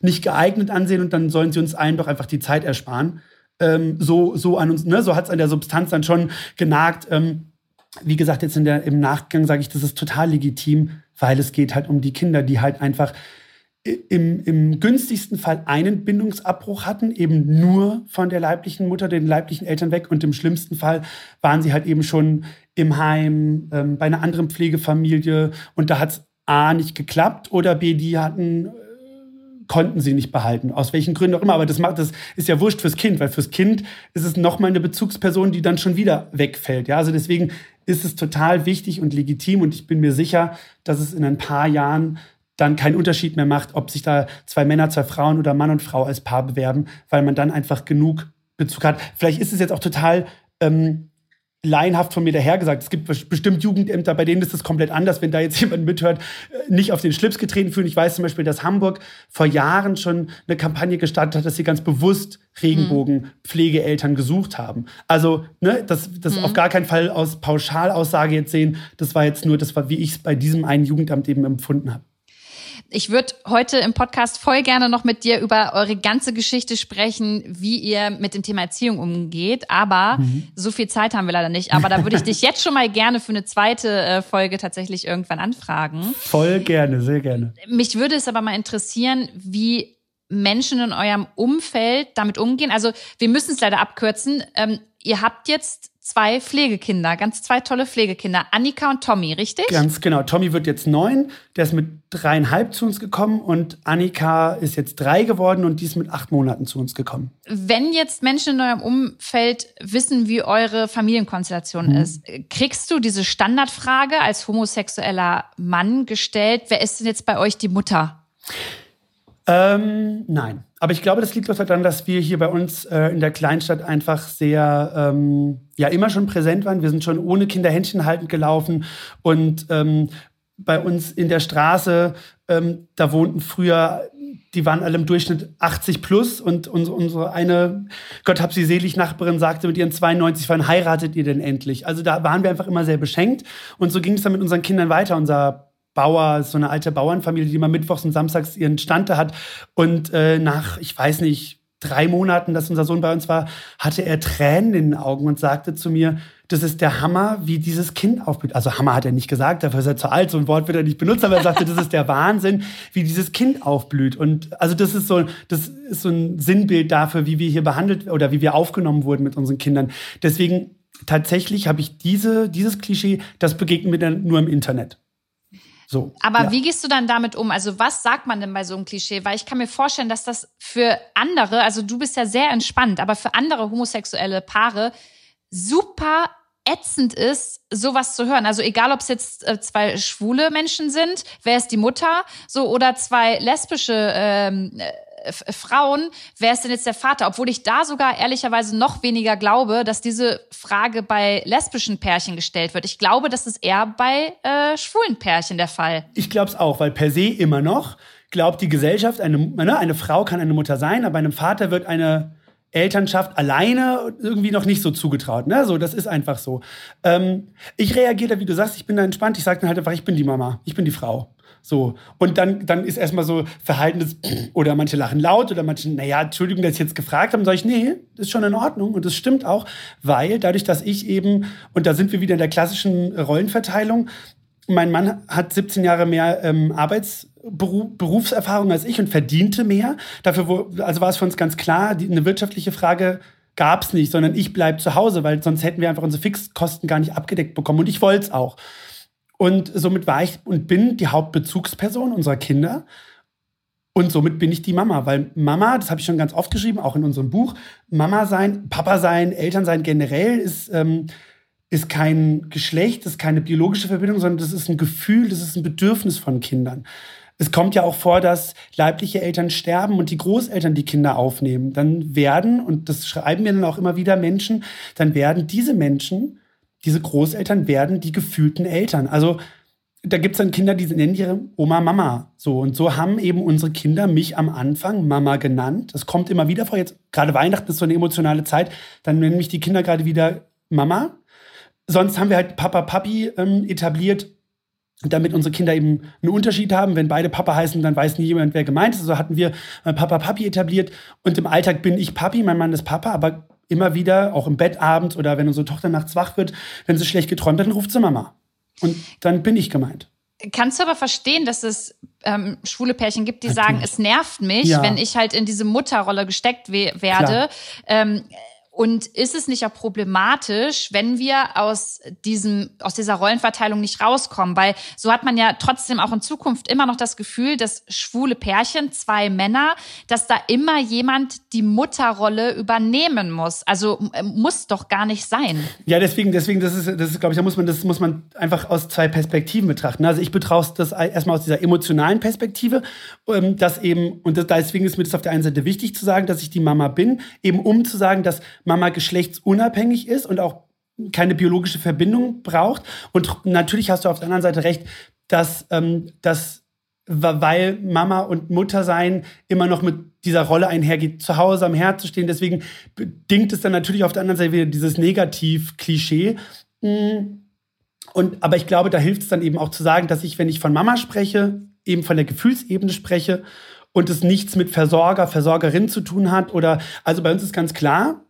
nicht geeignet ansehen und dann sollen sie uns allen doch einfach die Zeit ersparen. Ähm, so, so an uns, ne, so hat es an der Substanz dann schon genagt. Ähm, wie gesagt, jetzt in der, im Nachgang sage ich, das ist total legitim, weil es geht halt um die Kinder, die halt einfach im, im günstigsten Fall einen Bindungsabbruch hatten, eben nur von der leiblichen Mutter, den leiblichen Eltern weg. Und im schlimmsten Fall waren sie halt eben schon im Heim, ähm, bei einer anderen Pflegefamilie. Und da hat es A nicht geklappt oder B, die hatten konnten sie nicht behalten, aus welchen Gründen auch immer. Aber das, macht, das ist ja wurscht fürs Kind, weil fürs Kind ist es nochmal eine Bezugsperson, die dann schon wieder wegfällt. Ja, also deswegen ist es total wichtig und legitim und ich bin mir sicher, dass es in ein paar Jahren dann keinen Unterschied mehr macht, ob sich da zwei Männer, zwei Frauen oder Mann und Frau als Paar bewerben, weil man dann einfach genug Bezug hat. Vielleicht ist es jetzt auch total ähm, laienhaft von mir dahergesagt. Es gibt bestimmt Jugendämter, bei denen ist es komplett anders, wenn da jetzt jemand mithört, äh, nicht auf den Schlips getreten fühlen. Ich weiß zum Beispiel, dass Hamburg vor Jahren schon eine Kampagne gestartet hat, dass sie ganz bewusst Regenbogenpflegeeltern gesucht haben. Also, ne, das, das mhm. auf gar keinen Fall aus Pauschalaussage jetzt sehen, das war jetzt nur, das war, wie ich es bei diesem einen Jugendamt eben empfunden habe. Ich würde heute im Podcast voll gerne noch mit dir über eure ganze Geschichte sprechen, wie ihr mit dem Thema Erziehung umgeht. Aber mhm. so viel Zeit haben wir leider nicht. Aber da würde ich dich jetzt schon mal gerne für eine zweite äh, Folge tatsächlich irgendwann anfragen. Voll gerne, sehr gerne. Mich würde es aber mal interessieren, wie Menschen in eurem Umfeld damit umgehen. Also wir müssen es leider abkürzen. Ähm, ihr habt jetzt zwei Pflegekinder, ganz zwei tolle Pflegekinder, Annika und Tommy, richtig? Ganz genau. Tommy wird jetzt neun, der ist mit dreieinhalb zu uns gekommen und Annika ist jetzt drei geworden und die ist mit acht Monaten zu uns gekommen. Wenn jetzt Menschen in eurem Umfeld wissen, wie eure Familienkonstellation mhm. ist, kriegst du diese Standardfrage als homosexueller Mann gestellt, wer ist denn jetzt bei euch die Mutter? Ähm, nein. Aber ich glaube, das liegt auch daran, dass wir hier bei uns äh, in der Kleinstadt einfach sehr, ähm, ja, immer schon präsent waren. Wir sind schon ohne Kinder Händchen haltend gelaufen und ähm, bei uns in der Straße, ähm, da wohnten früher, die waren alle im Durchschnitt 80 plus und unsere eine, Gott hab sie selig, Nachbarin sagte mit ihren 92, wann heiratet ihr denn endlich? Also da waren wir einfach immer sehr beschenkt und so ging es dann mit unseren Kindern weiter. Unser Bauer, so eine alte Bauernfamilie, die immer mittwochs und samstags ihren Stand da hat. Und äh, nach, ich weiß nicht, drei Monaten, dass unser Sohn bei uns war, hatte er Tränen in den Augen und sagte zu mir, das ist der Hammer, wie dieses Kind aufblüht. Also Hammer hat er nicht gesagt, dafür ist er zu alt, so ein Wort wird er nicht benutzen, aber er sagte, das ist der Wahnsinn, wie dieses Kind aufblüht. Und also das ist so, das ist so ein Sinnbild dafür, wie wir hier behandelt oder wie wir aufgenommen wurden mit unseren Kindern. Deswegen tatsächlich habe ich diese, dieses Klischee, das begegnet mir dann nur im Internet. So, Aber ja. wie gehst du dann damit um? Also was sagt man denn bei so einem Klischee? Weil ich kann mir vorstellen, dass das für andere, also du bist ja sehr entspannt, aber für andere homosexuelle Paare super ätzend ist, sowas zu hören. Also egal, ob es jetzt äh, zwei schwule Menschen sind, wer ist die Mutter, so oder zwei lesbische ähm, Frauen, wer ist denn jetzt der Vater? Obwohl ich da sogar ehrlicherweise noch weniger glaube, dass diese Frage bei lesbischen Pärchen gestellt wird. Ich glaube, das ist eher bei äh, schwulen Pärchen der Fall. Ich glaube es auch, weil per se immer noch glaubt die Gesellschaft, eine, ne, eine Frau kann eine Mutter sein, aber einem Vater wird eine Elternschaft alleine irgendwie noch nicht so zugetraut. Ne? So, das ist einfach so. Ähm, ich reagiere da, wie du sagst, ich bin da entspannt. Ich sage dann halt einfach, ich bin die Mama, ich bin die Frau. So. Und dann, dann ist erstmal so verhaltenes, oder manche lachen laut oder manche, naja, Entschuldigung, dass ich jetzt gefragt habe, sage ich, nee, ist schon in Ordnung. Und das stimmt auch, weil dadurch, dass ich eben, und da sind wir wieder in der klassischen Rollenverteilung, mein Mann hat 17 Jahre mehr ähm, Arbeitsberufserfahrung als ich und verdiente mehr. Dafür, wo, also war es für uns ganz klar, die, eine wirtschaftliche Frage gab es nicht, sondern ich bleibe zu Hause, weil sonst hätten wir einfach unsere Fixkosten gar nicht abgedeckt bekommen. Und ich wollte es auch. Und somit war ich und bin die Hauptbezugsperson unserer Kinder. Und somit bin ich die Mama, weil Mama, das habe ich schon ganz oft geschrieben, auch in unserem Buch, Mama sein, Papa sein, Eltern sein generell ist, ähm, ist kein Geschlecht, ist keine biologische Verbindung, sondern das ist ein Gefühl, das ist ein Bedürfnis von Kindern. Es kommt ja auch vor, dass leibliche Eltern sterben und die Großeltern die Kinder aufnehmen. Dann werden, und das schreiben mir dann auch immer wieder Menschen, dann werden diese Menschen diese Großeltern werden die gefühlten Eltern. Also da gibt es dann Kinder, die nennen ihre Oma Mama. So und so haben eben unsere Kinder mich am Anfang Mama genannt. Das kommt immer wieder vor. Jetzt gerade Weihnachten ist so eine emotionale Zeit. Dann nennen mich die Kinder gerade wieder Mama. Sonst haben wir halt Papa Papi ähm, etabliert. damit unsere Kinder eben einen Unterschied haben. Wenn beide Papa heißen, dann weiß nie jemand, wer gemeint ist. Also hatten wir äh, Papa, Papi etabliert. Und im Alltag bin ich Papi, mein Mann ist Papa, aber immer wieder, auch im Bett abends oder wenn unsere Tochter nachts wach wird, wenn sie schlecht geträumt hat, dann ruft sie Mama. Und dann bin ich gemeint. Kannst du aber verstehen, dass es ähm, schwule Pärchen gibt, die Natürlich. sagen, es nervt mich, ja. wenn ich halt in diese Mutterrolle gesteckt we werde. Ähm, und ist es nicht auch problematisch, wenn wir aus diesem, aus dieser Rollenverteilung nicht rauskommen? Weil so hat man ja trotzdem auch in Zukunft immer noch das Gefühl, dass schwule Pärchen, zwei Männer, dass da immer jemand die Mutterrolle übernehmen muss. Also äh, muss doch gar nicht sein. Ja, deswegen, deswegen, das ist, das ist, glaube ich, da muss man, das muss man einfach aus zwei Perspektiven betrachten. Also ich betrachte das erstmal aus dieser emotionalen Perspektive, ähm, dass eben, und deswegen ist mir das auf der einen Seite wichtig zu sagen, dass ich die Mama bin, eben um zu sagen, dass Mama geschlechtsunabhängig ist und auch keine biologische Verbindung braucht. Und natürlich hast du auf der anderen Seite recht, dass, ähm, dass weil Mama und Mutter sein immer noch mit dieser Rolle einhergeht, zu Hause am Herd zu stehen. Deswegen bedingt es dann natürlich auf der anderen Seite wieder dieses Negativ-Klischee. Mm. Und, aber ich glaube, da hilft es dann eben auch zu sagen, dass ich, wenn ich von Mama spreche, eben von der Gefühlsebene spreche und es nichts mit Versorger, Versorgerin zu tun hat. Oder also bei uns ist ganz klar,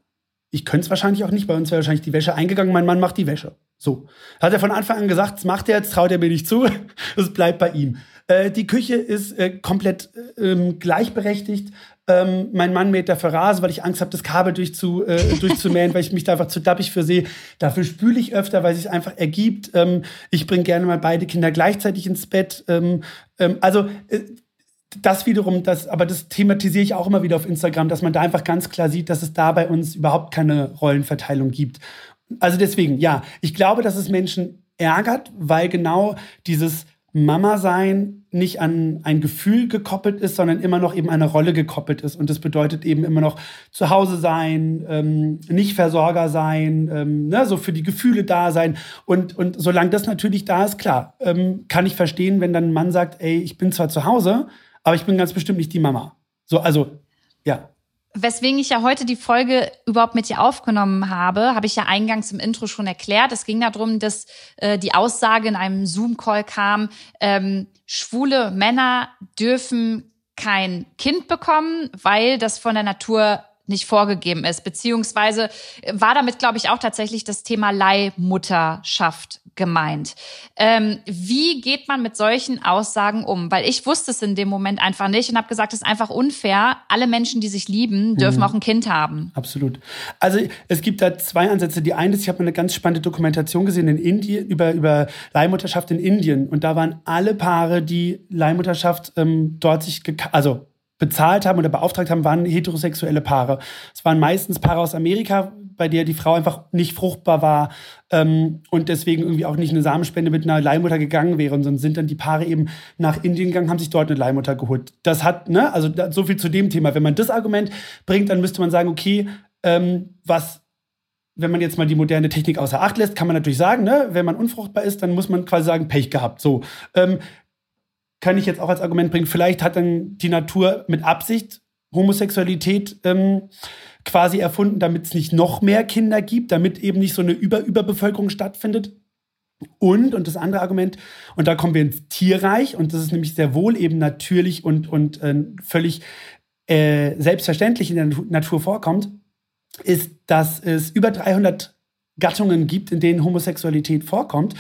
ich könnte es wahrscheinlich auch nicht. Bei uns wäre wahrscheinlich die Wäsche eingegangen. Mein Mann macht die Wäsche. So. Hat er von Anfang an gesagt, das macht er jetzt, traut er mir nicht zu. Es bleibt bei ihm. Äh, die Küche ist äh, komplett ähm, gleichberechtigt. Ähm, mein Mann mäht dafür Rasen, weil ich Angst habe, das Kabel durchzu, äh, durchzumähen, weil ich mich da einfach zu dappig für sehe. Dafür spüle ich öfter, weil es sich einfach ergibt. Ähm, ich bringe gerne mal beide Kinder gleichzeitig ins Bett. Ähm, ähm, also äh, das wiederum, das, aber das thematisiere ich auch immer wieder auf Instagram, dass man da einfach ganz klar sieht, dass es da bei uns überhaupt keine Rollenverteilung gibt. Also deswegen, ja, ich glaube, dass es Menschen ärgert, weil genau dieses Mama-Sein nicht an ein Gefühl gekoppelt ist, sondern immer noch eben eine Rolle gekoppelt ist. Und das bedeutet eben immer noch zu Hause sein, ähm, nicht Versorger sein, ähm, ne, so für die Gefühle da sein. Und, und solange das natürlich da ist, klar, ähm, kann ich verstehen, wenn dann ein Mann sagt, ey, ich bin zwar zu Hause, aber ich bin ganz bestimmt nicht die Mama. So, also, ja. Weswegen ich ja heute die Folge überhaupt mit dir aufgenommen habe, habe ich ja eingangs im Intro schon erklärt. Es ging darum, dass äh, die Aussage in einem Zoom-Call kam, ähm, schwule Männer dürfen kein Kind bekommen, weil das von der Natur nicht vorgegeben ist. Beziehungsweise war damit, glaube ich, auch tatsächlich das Thema Leihmutterschaft gemeint. Ähm, wie geht man mit solchen Aussagen um? Weil ich wusste es in dem Moment einfach nicht und habe gesagt, es ist einfach unfair. Alle Menschen, die sich lieben, dürfen mhm. auch ein Kind haben. Absolut. Also es gibt da zwei Ansätze. Die eine ist, ich habe eine ganz spannende Dokumentation gesehen in Indien über, über Leihmutterschaft in Indien. Und da waren alle Paare, die Leihmutterschaft ähm, dort sich, also bezahlt haben oder beauftragt haben, waren heterosexuelle Paare. Es waren meistens Paare aus Amerika, bei der die Frau einfach nicht fruchtbar war ähm, und deswegen irgendwie auch nicht eine Samenspende mit einer Leihmutter gegangen wäre. Und dann sind dann die Paare eben nach Indien gegangen, haben sich dort eine Leihmutter geholt. Das hat, ne, also so viel zu dem Thema. Wenn man das Argument bringt, dann müsste man sagen, okay, ähm, was wenn man jetzt mal die moderne Technik außer Acht lässt, kann man natürlich sagen, ne, wenn man unfruchtbar ist, dann muss man quasi sagen, Pech gehabt. So. Ähm, kann ich jetzt auch als Argument bringen, vielleicht hat dann die Natur mit Absicht Homosexualität ähm, quasi erfunden, damit es nicht noch mehr Kinder gibt, damit eben nicht so eine Über Überbevölkerung stattfindet. Und, und das andere Argument, und da kommen wir ins Tierreich, und das ist nämlich sehr wohl eben natürlich und, und äh, völlig äh, selbstverständlich in der Natur vorkommt, ist, dass es über 300 Gattungen gibt, in denen Homosexualität vorkommt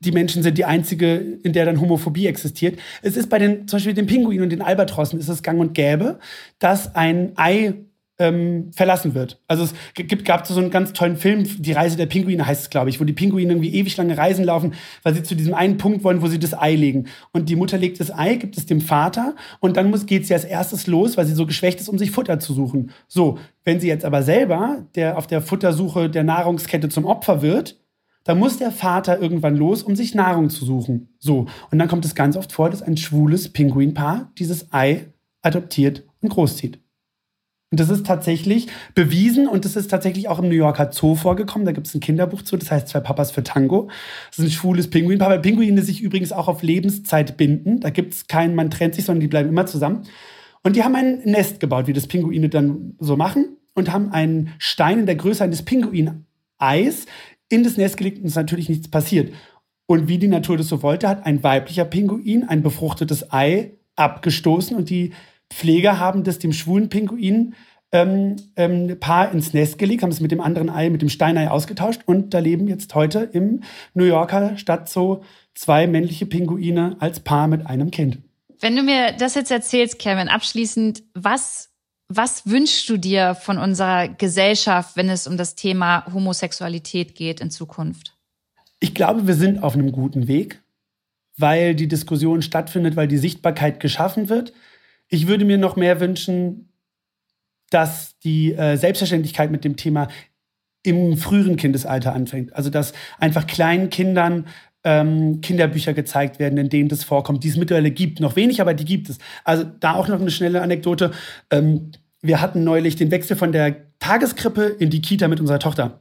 die Menschen sind die einzige, in der dann Homophobie existiert. Es ist bei den, zum Beispiel den Pinguinen und den Albatrossen ist es gang und gäbe, dass ein Ei ähm, verlassen wird. Also es gibt, gab so einen ganz tollen Film, Die Reise der Pinguine heißt es, glaube ich, wo die Pinguine irgendwie ewig lange Reisen laufen, weil sie zu diesem einen Punkt wollen, wo sie das Ei legen. Und die Mutter legt das Ei, gibt es dem Vater und dann muss, geht sie als erstes los, weil sie so geschwächt ist, um sich Futter zu suchen. So, wenn sie jetzt aber selber der, auf der Futtersuche der Nahrungskette zum Opfer wird, da muss der Vater irgendwann los, um sich Nahrung zu suchen. So. Und dann kommt es ganz oft vor, dass ein schwules Pinguinpaar dieses Ei adoptiert und großzieht. Und das ist tatsächlich bewiesen und das ist tatsächlich auch im New Yorker Zoo vorgekommen. Da gibt es ein Kinderbuch zu, das heißt Zwei Papas für Tango. Das ist ein schwules Pinguinpaar, weil Pinguine sich übrigens auch auf Lebenszeit binden. Da gibt es keinen, man trennt sich, sondern die bleiben immer zusammen. Und die haben ein Nest gebaut, wie das Pinguine dann so machen, und haben einen Stein in der Größe eines Pinguineis in das Nest gelegt und ist natürlich nichts passiert. Und wie die Natur das so wollte, hat ein weiblicher Pinguin ein befruchtetes Ei abgestoßen und die Pfleger haben das dem schwulen Pinguin ähm, ähm, Paar ins Nest gelegt, haben es mit dem anderen Ei, mit dem Steinei ausgetauscht und da leben jetzt heute im New Yorker Stadtzoo zwei männliche Pinguine als Paar mit einem Kind. Wenn du mir das jetzt erzählst, Kevin, abschließend, was, was wünschst du dir von unserer Gesellschaft, wenn es um das Thema Homosexualität geht in Zukunft? Ich glaube, wir sind auf einem guten Weg, weil die Diskussion stattfindet, weil die Sichtbarkeit geschaffen wird. Ich würde mir noch mehr wünschen, dass die äh, Selbstverständlichkeit mit dem Thema im früheren Kindesalter anfängt. Also dass einfach kleinen Kindern ähm, Kinderbücher gezeigt werden, in denen das vorkommt, die es mittlerweile gibt. Noch wenig, aber die gibt es. Also da auch noch eine schnelle Anekdote. Ähm, wir hatten neulich den Wechsel von der Tageskrippe in die Kita mit unserer Tochter.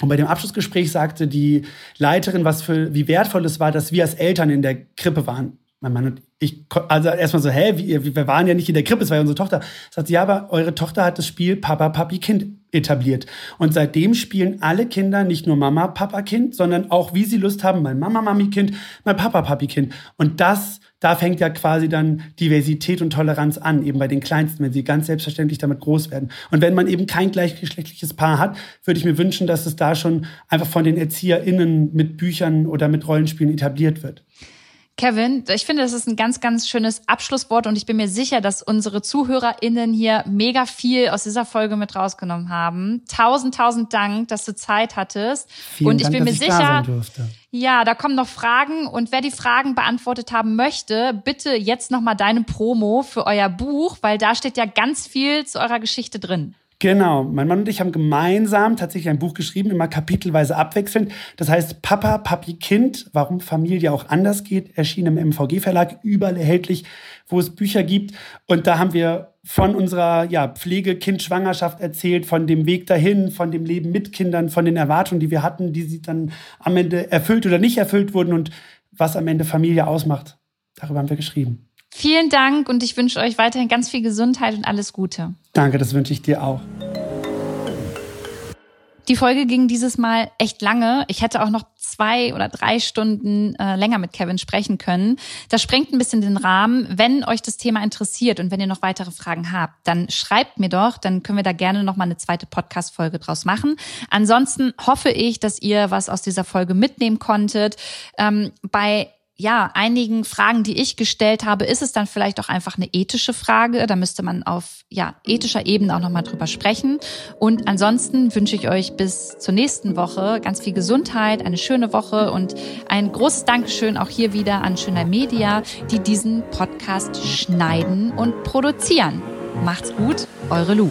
Und bei dem Abschlussgespräch sagte die Leiterin, was für, wie wertvoll es war, dass wir als Eltern in der Krippe waren mein Mann und ich, also erstmal so, hä, wir, wir waren ja nicht in der Krippe, es war ja unsere Tochter. Sagt sie, ja, aber eure Tochter hat das Spiel Papa, Papi, Kind etabliert. Und seitdem spielen alle Kinder nicht nur Mama, Papa, Kind, sondern auch, wie sie Lust haben, mein Mama, Mami, Kind, mein Papa, Papi, Kind. Und das, da fängt ja quasi dann Diversität und Toleranz an, eben bei den Kleinsten, wenn sie ganz selbstverständlich damit groß werden. Und wenn man eben kein gleichgeschlechtliches Paar hat, würde ich mir wünschen, dass es da schon einfach von den ErzieherInnen mit Büchern oder mit Rollenspielen etabliert wird. Kevin, ich finde, das ist ein ganz, ganz schönes Abschlusswort und ich bin mir sicher, dass unsere ZuhörerInnen hier mega viel aus dieser Folge mit rausgenommen haben. Tausend, tausend Dank, dass du Zeit hattest. Vielen und ich Dank, bin mir dass ich sicher, da ja, da kommen noch Fragen und wer die Fragen beantwortet haben möchte, bitte jetzt nochmal deine Promo für euer Buch, weil da steht ja ganz viel zu eurer Geschichte drin. Genau, mein Mann und ich haben gemeinsam tatsächlich ein Buch geschrieben, immer kapitelweise abwechselnd. Das heißt Papa, Papi, Kind, warum Familie auch anders geht, erschien im MVG-Verlag, überall erhältlich, wo es Bücher gibt. Und da haben wir von unserer ja, Pflege, Kind, Schwangerschaft erzählt, von dem Weg dahin, von dem Leben mit Kindern, von den Erwartungen, die wir hatten, die sie dann am Ende erfüllt oder nicht erfüllt wurden und was am Ende Familie ausmacht. Darüber haben wir geschrieben. Vielen Dank und ich wünsche euch weiterhin ganz viel Gesundheit und alles Gute. Danke, das wünsche ich dir auch. Die Folge ging dieses Mal echt lange. Ich hätte auch noch zwei oder drei Stunden äh, länger mit Kevin sprechen können. Das sprengt ein bisschen den Rahmen. Wenn euch das Thema interessiert und wenn ihr noch weitere Fragen habt, dann schreibt mir doch, dann können wir da gerne noch mal eine zweite Podcast-Folge draus machen. Ansonsten hoffe ich, dass ihr was aus dieser Folge mitnehmen konntet. Ähm, bei ja, einigen Fragen, die ich gestellt habe, ist es dann vielleicht auch einfach eine ethische Frage. Da müsste man auf ja, ethischer Ebene auch nochmal drüber sprechen. Und ansonsten wünsche ich euch bis zur nächsten Woche ganz viel Gesundheit, eine schöne Woche und ein großes Dankeschön auch hier wieder an Schöner Media, die diesen Podcast schneiden und produzieren. Macht's gut, eure Lu.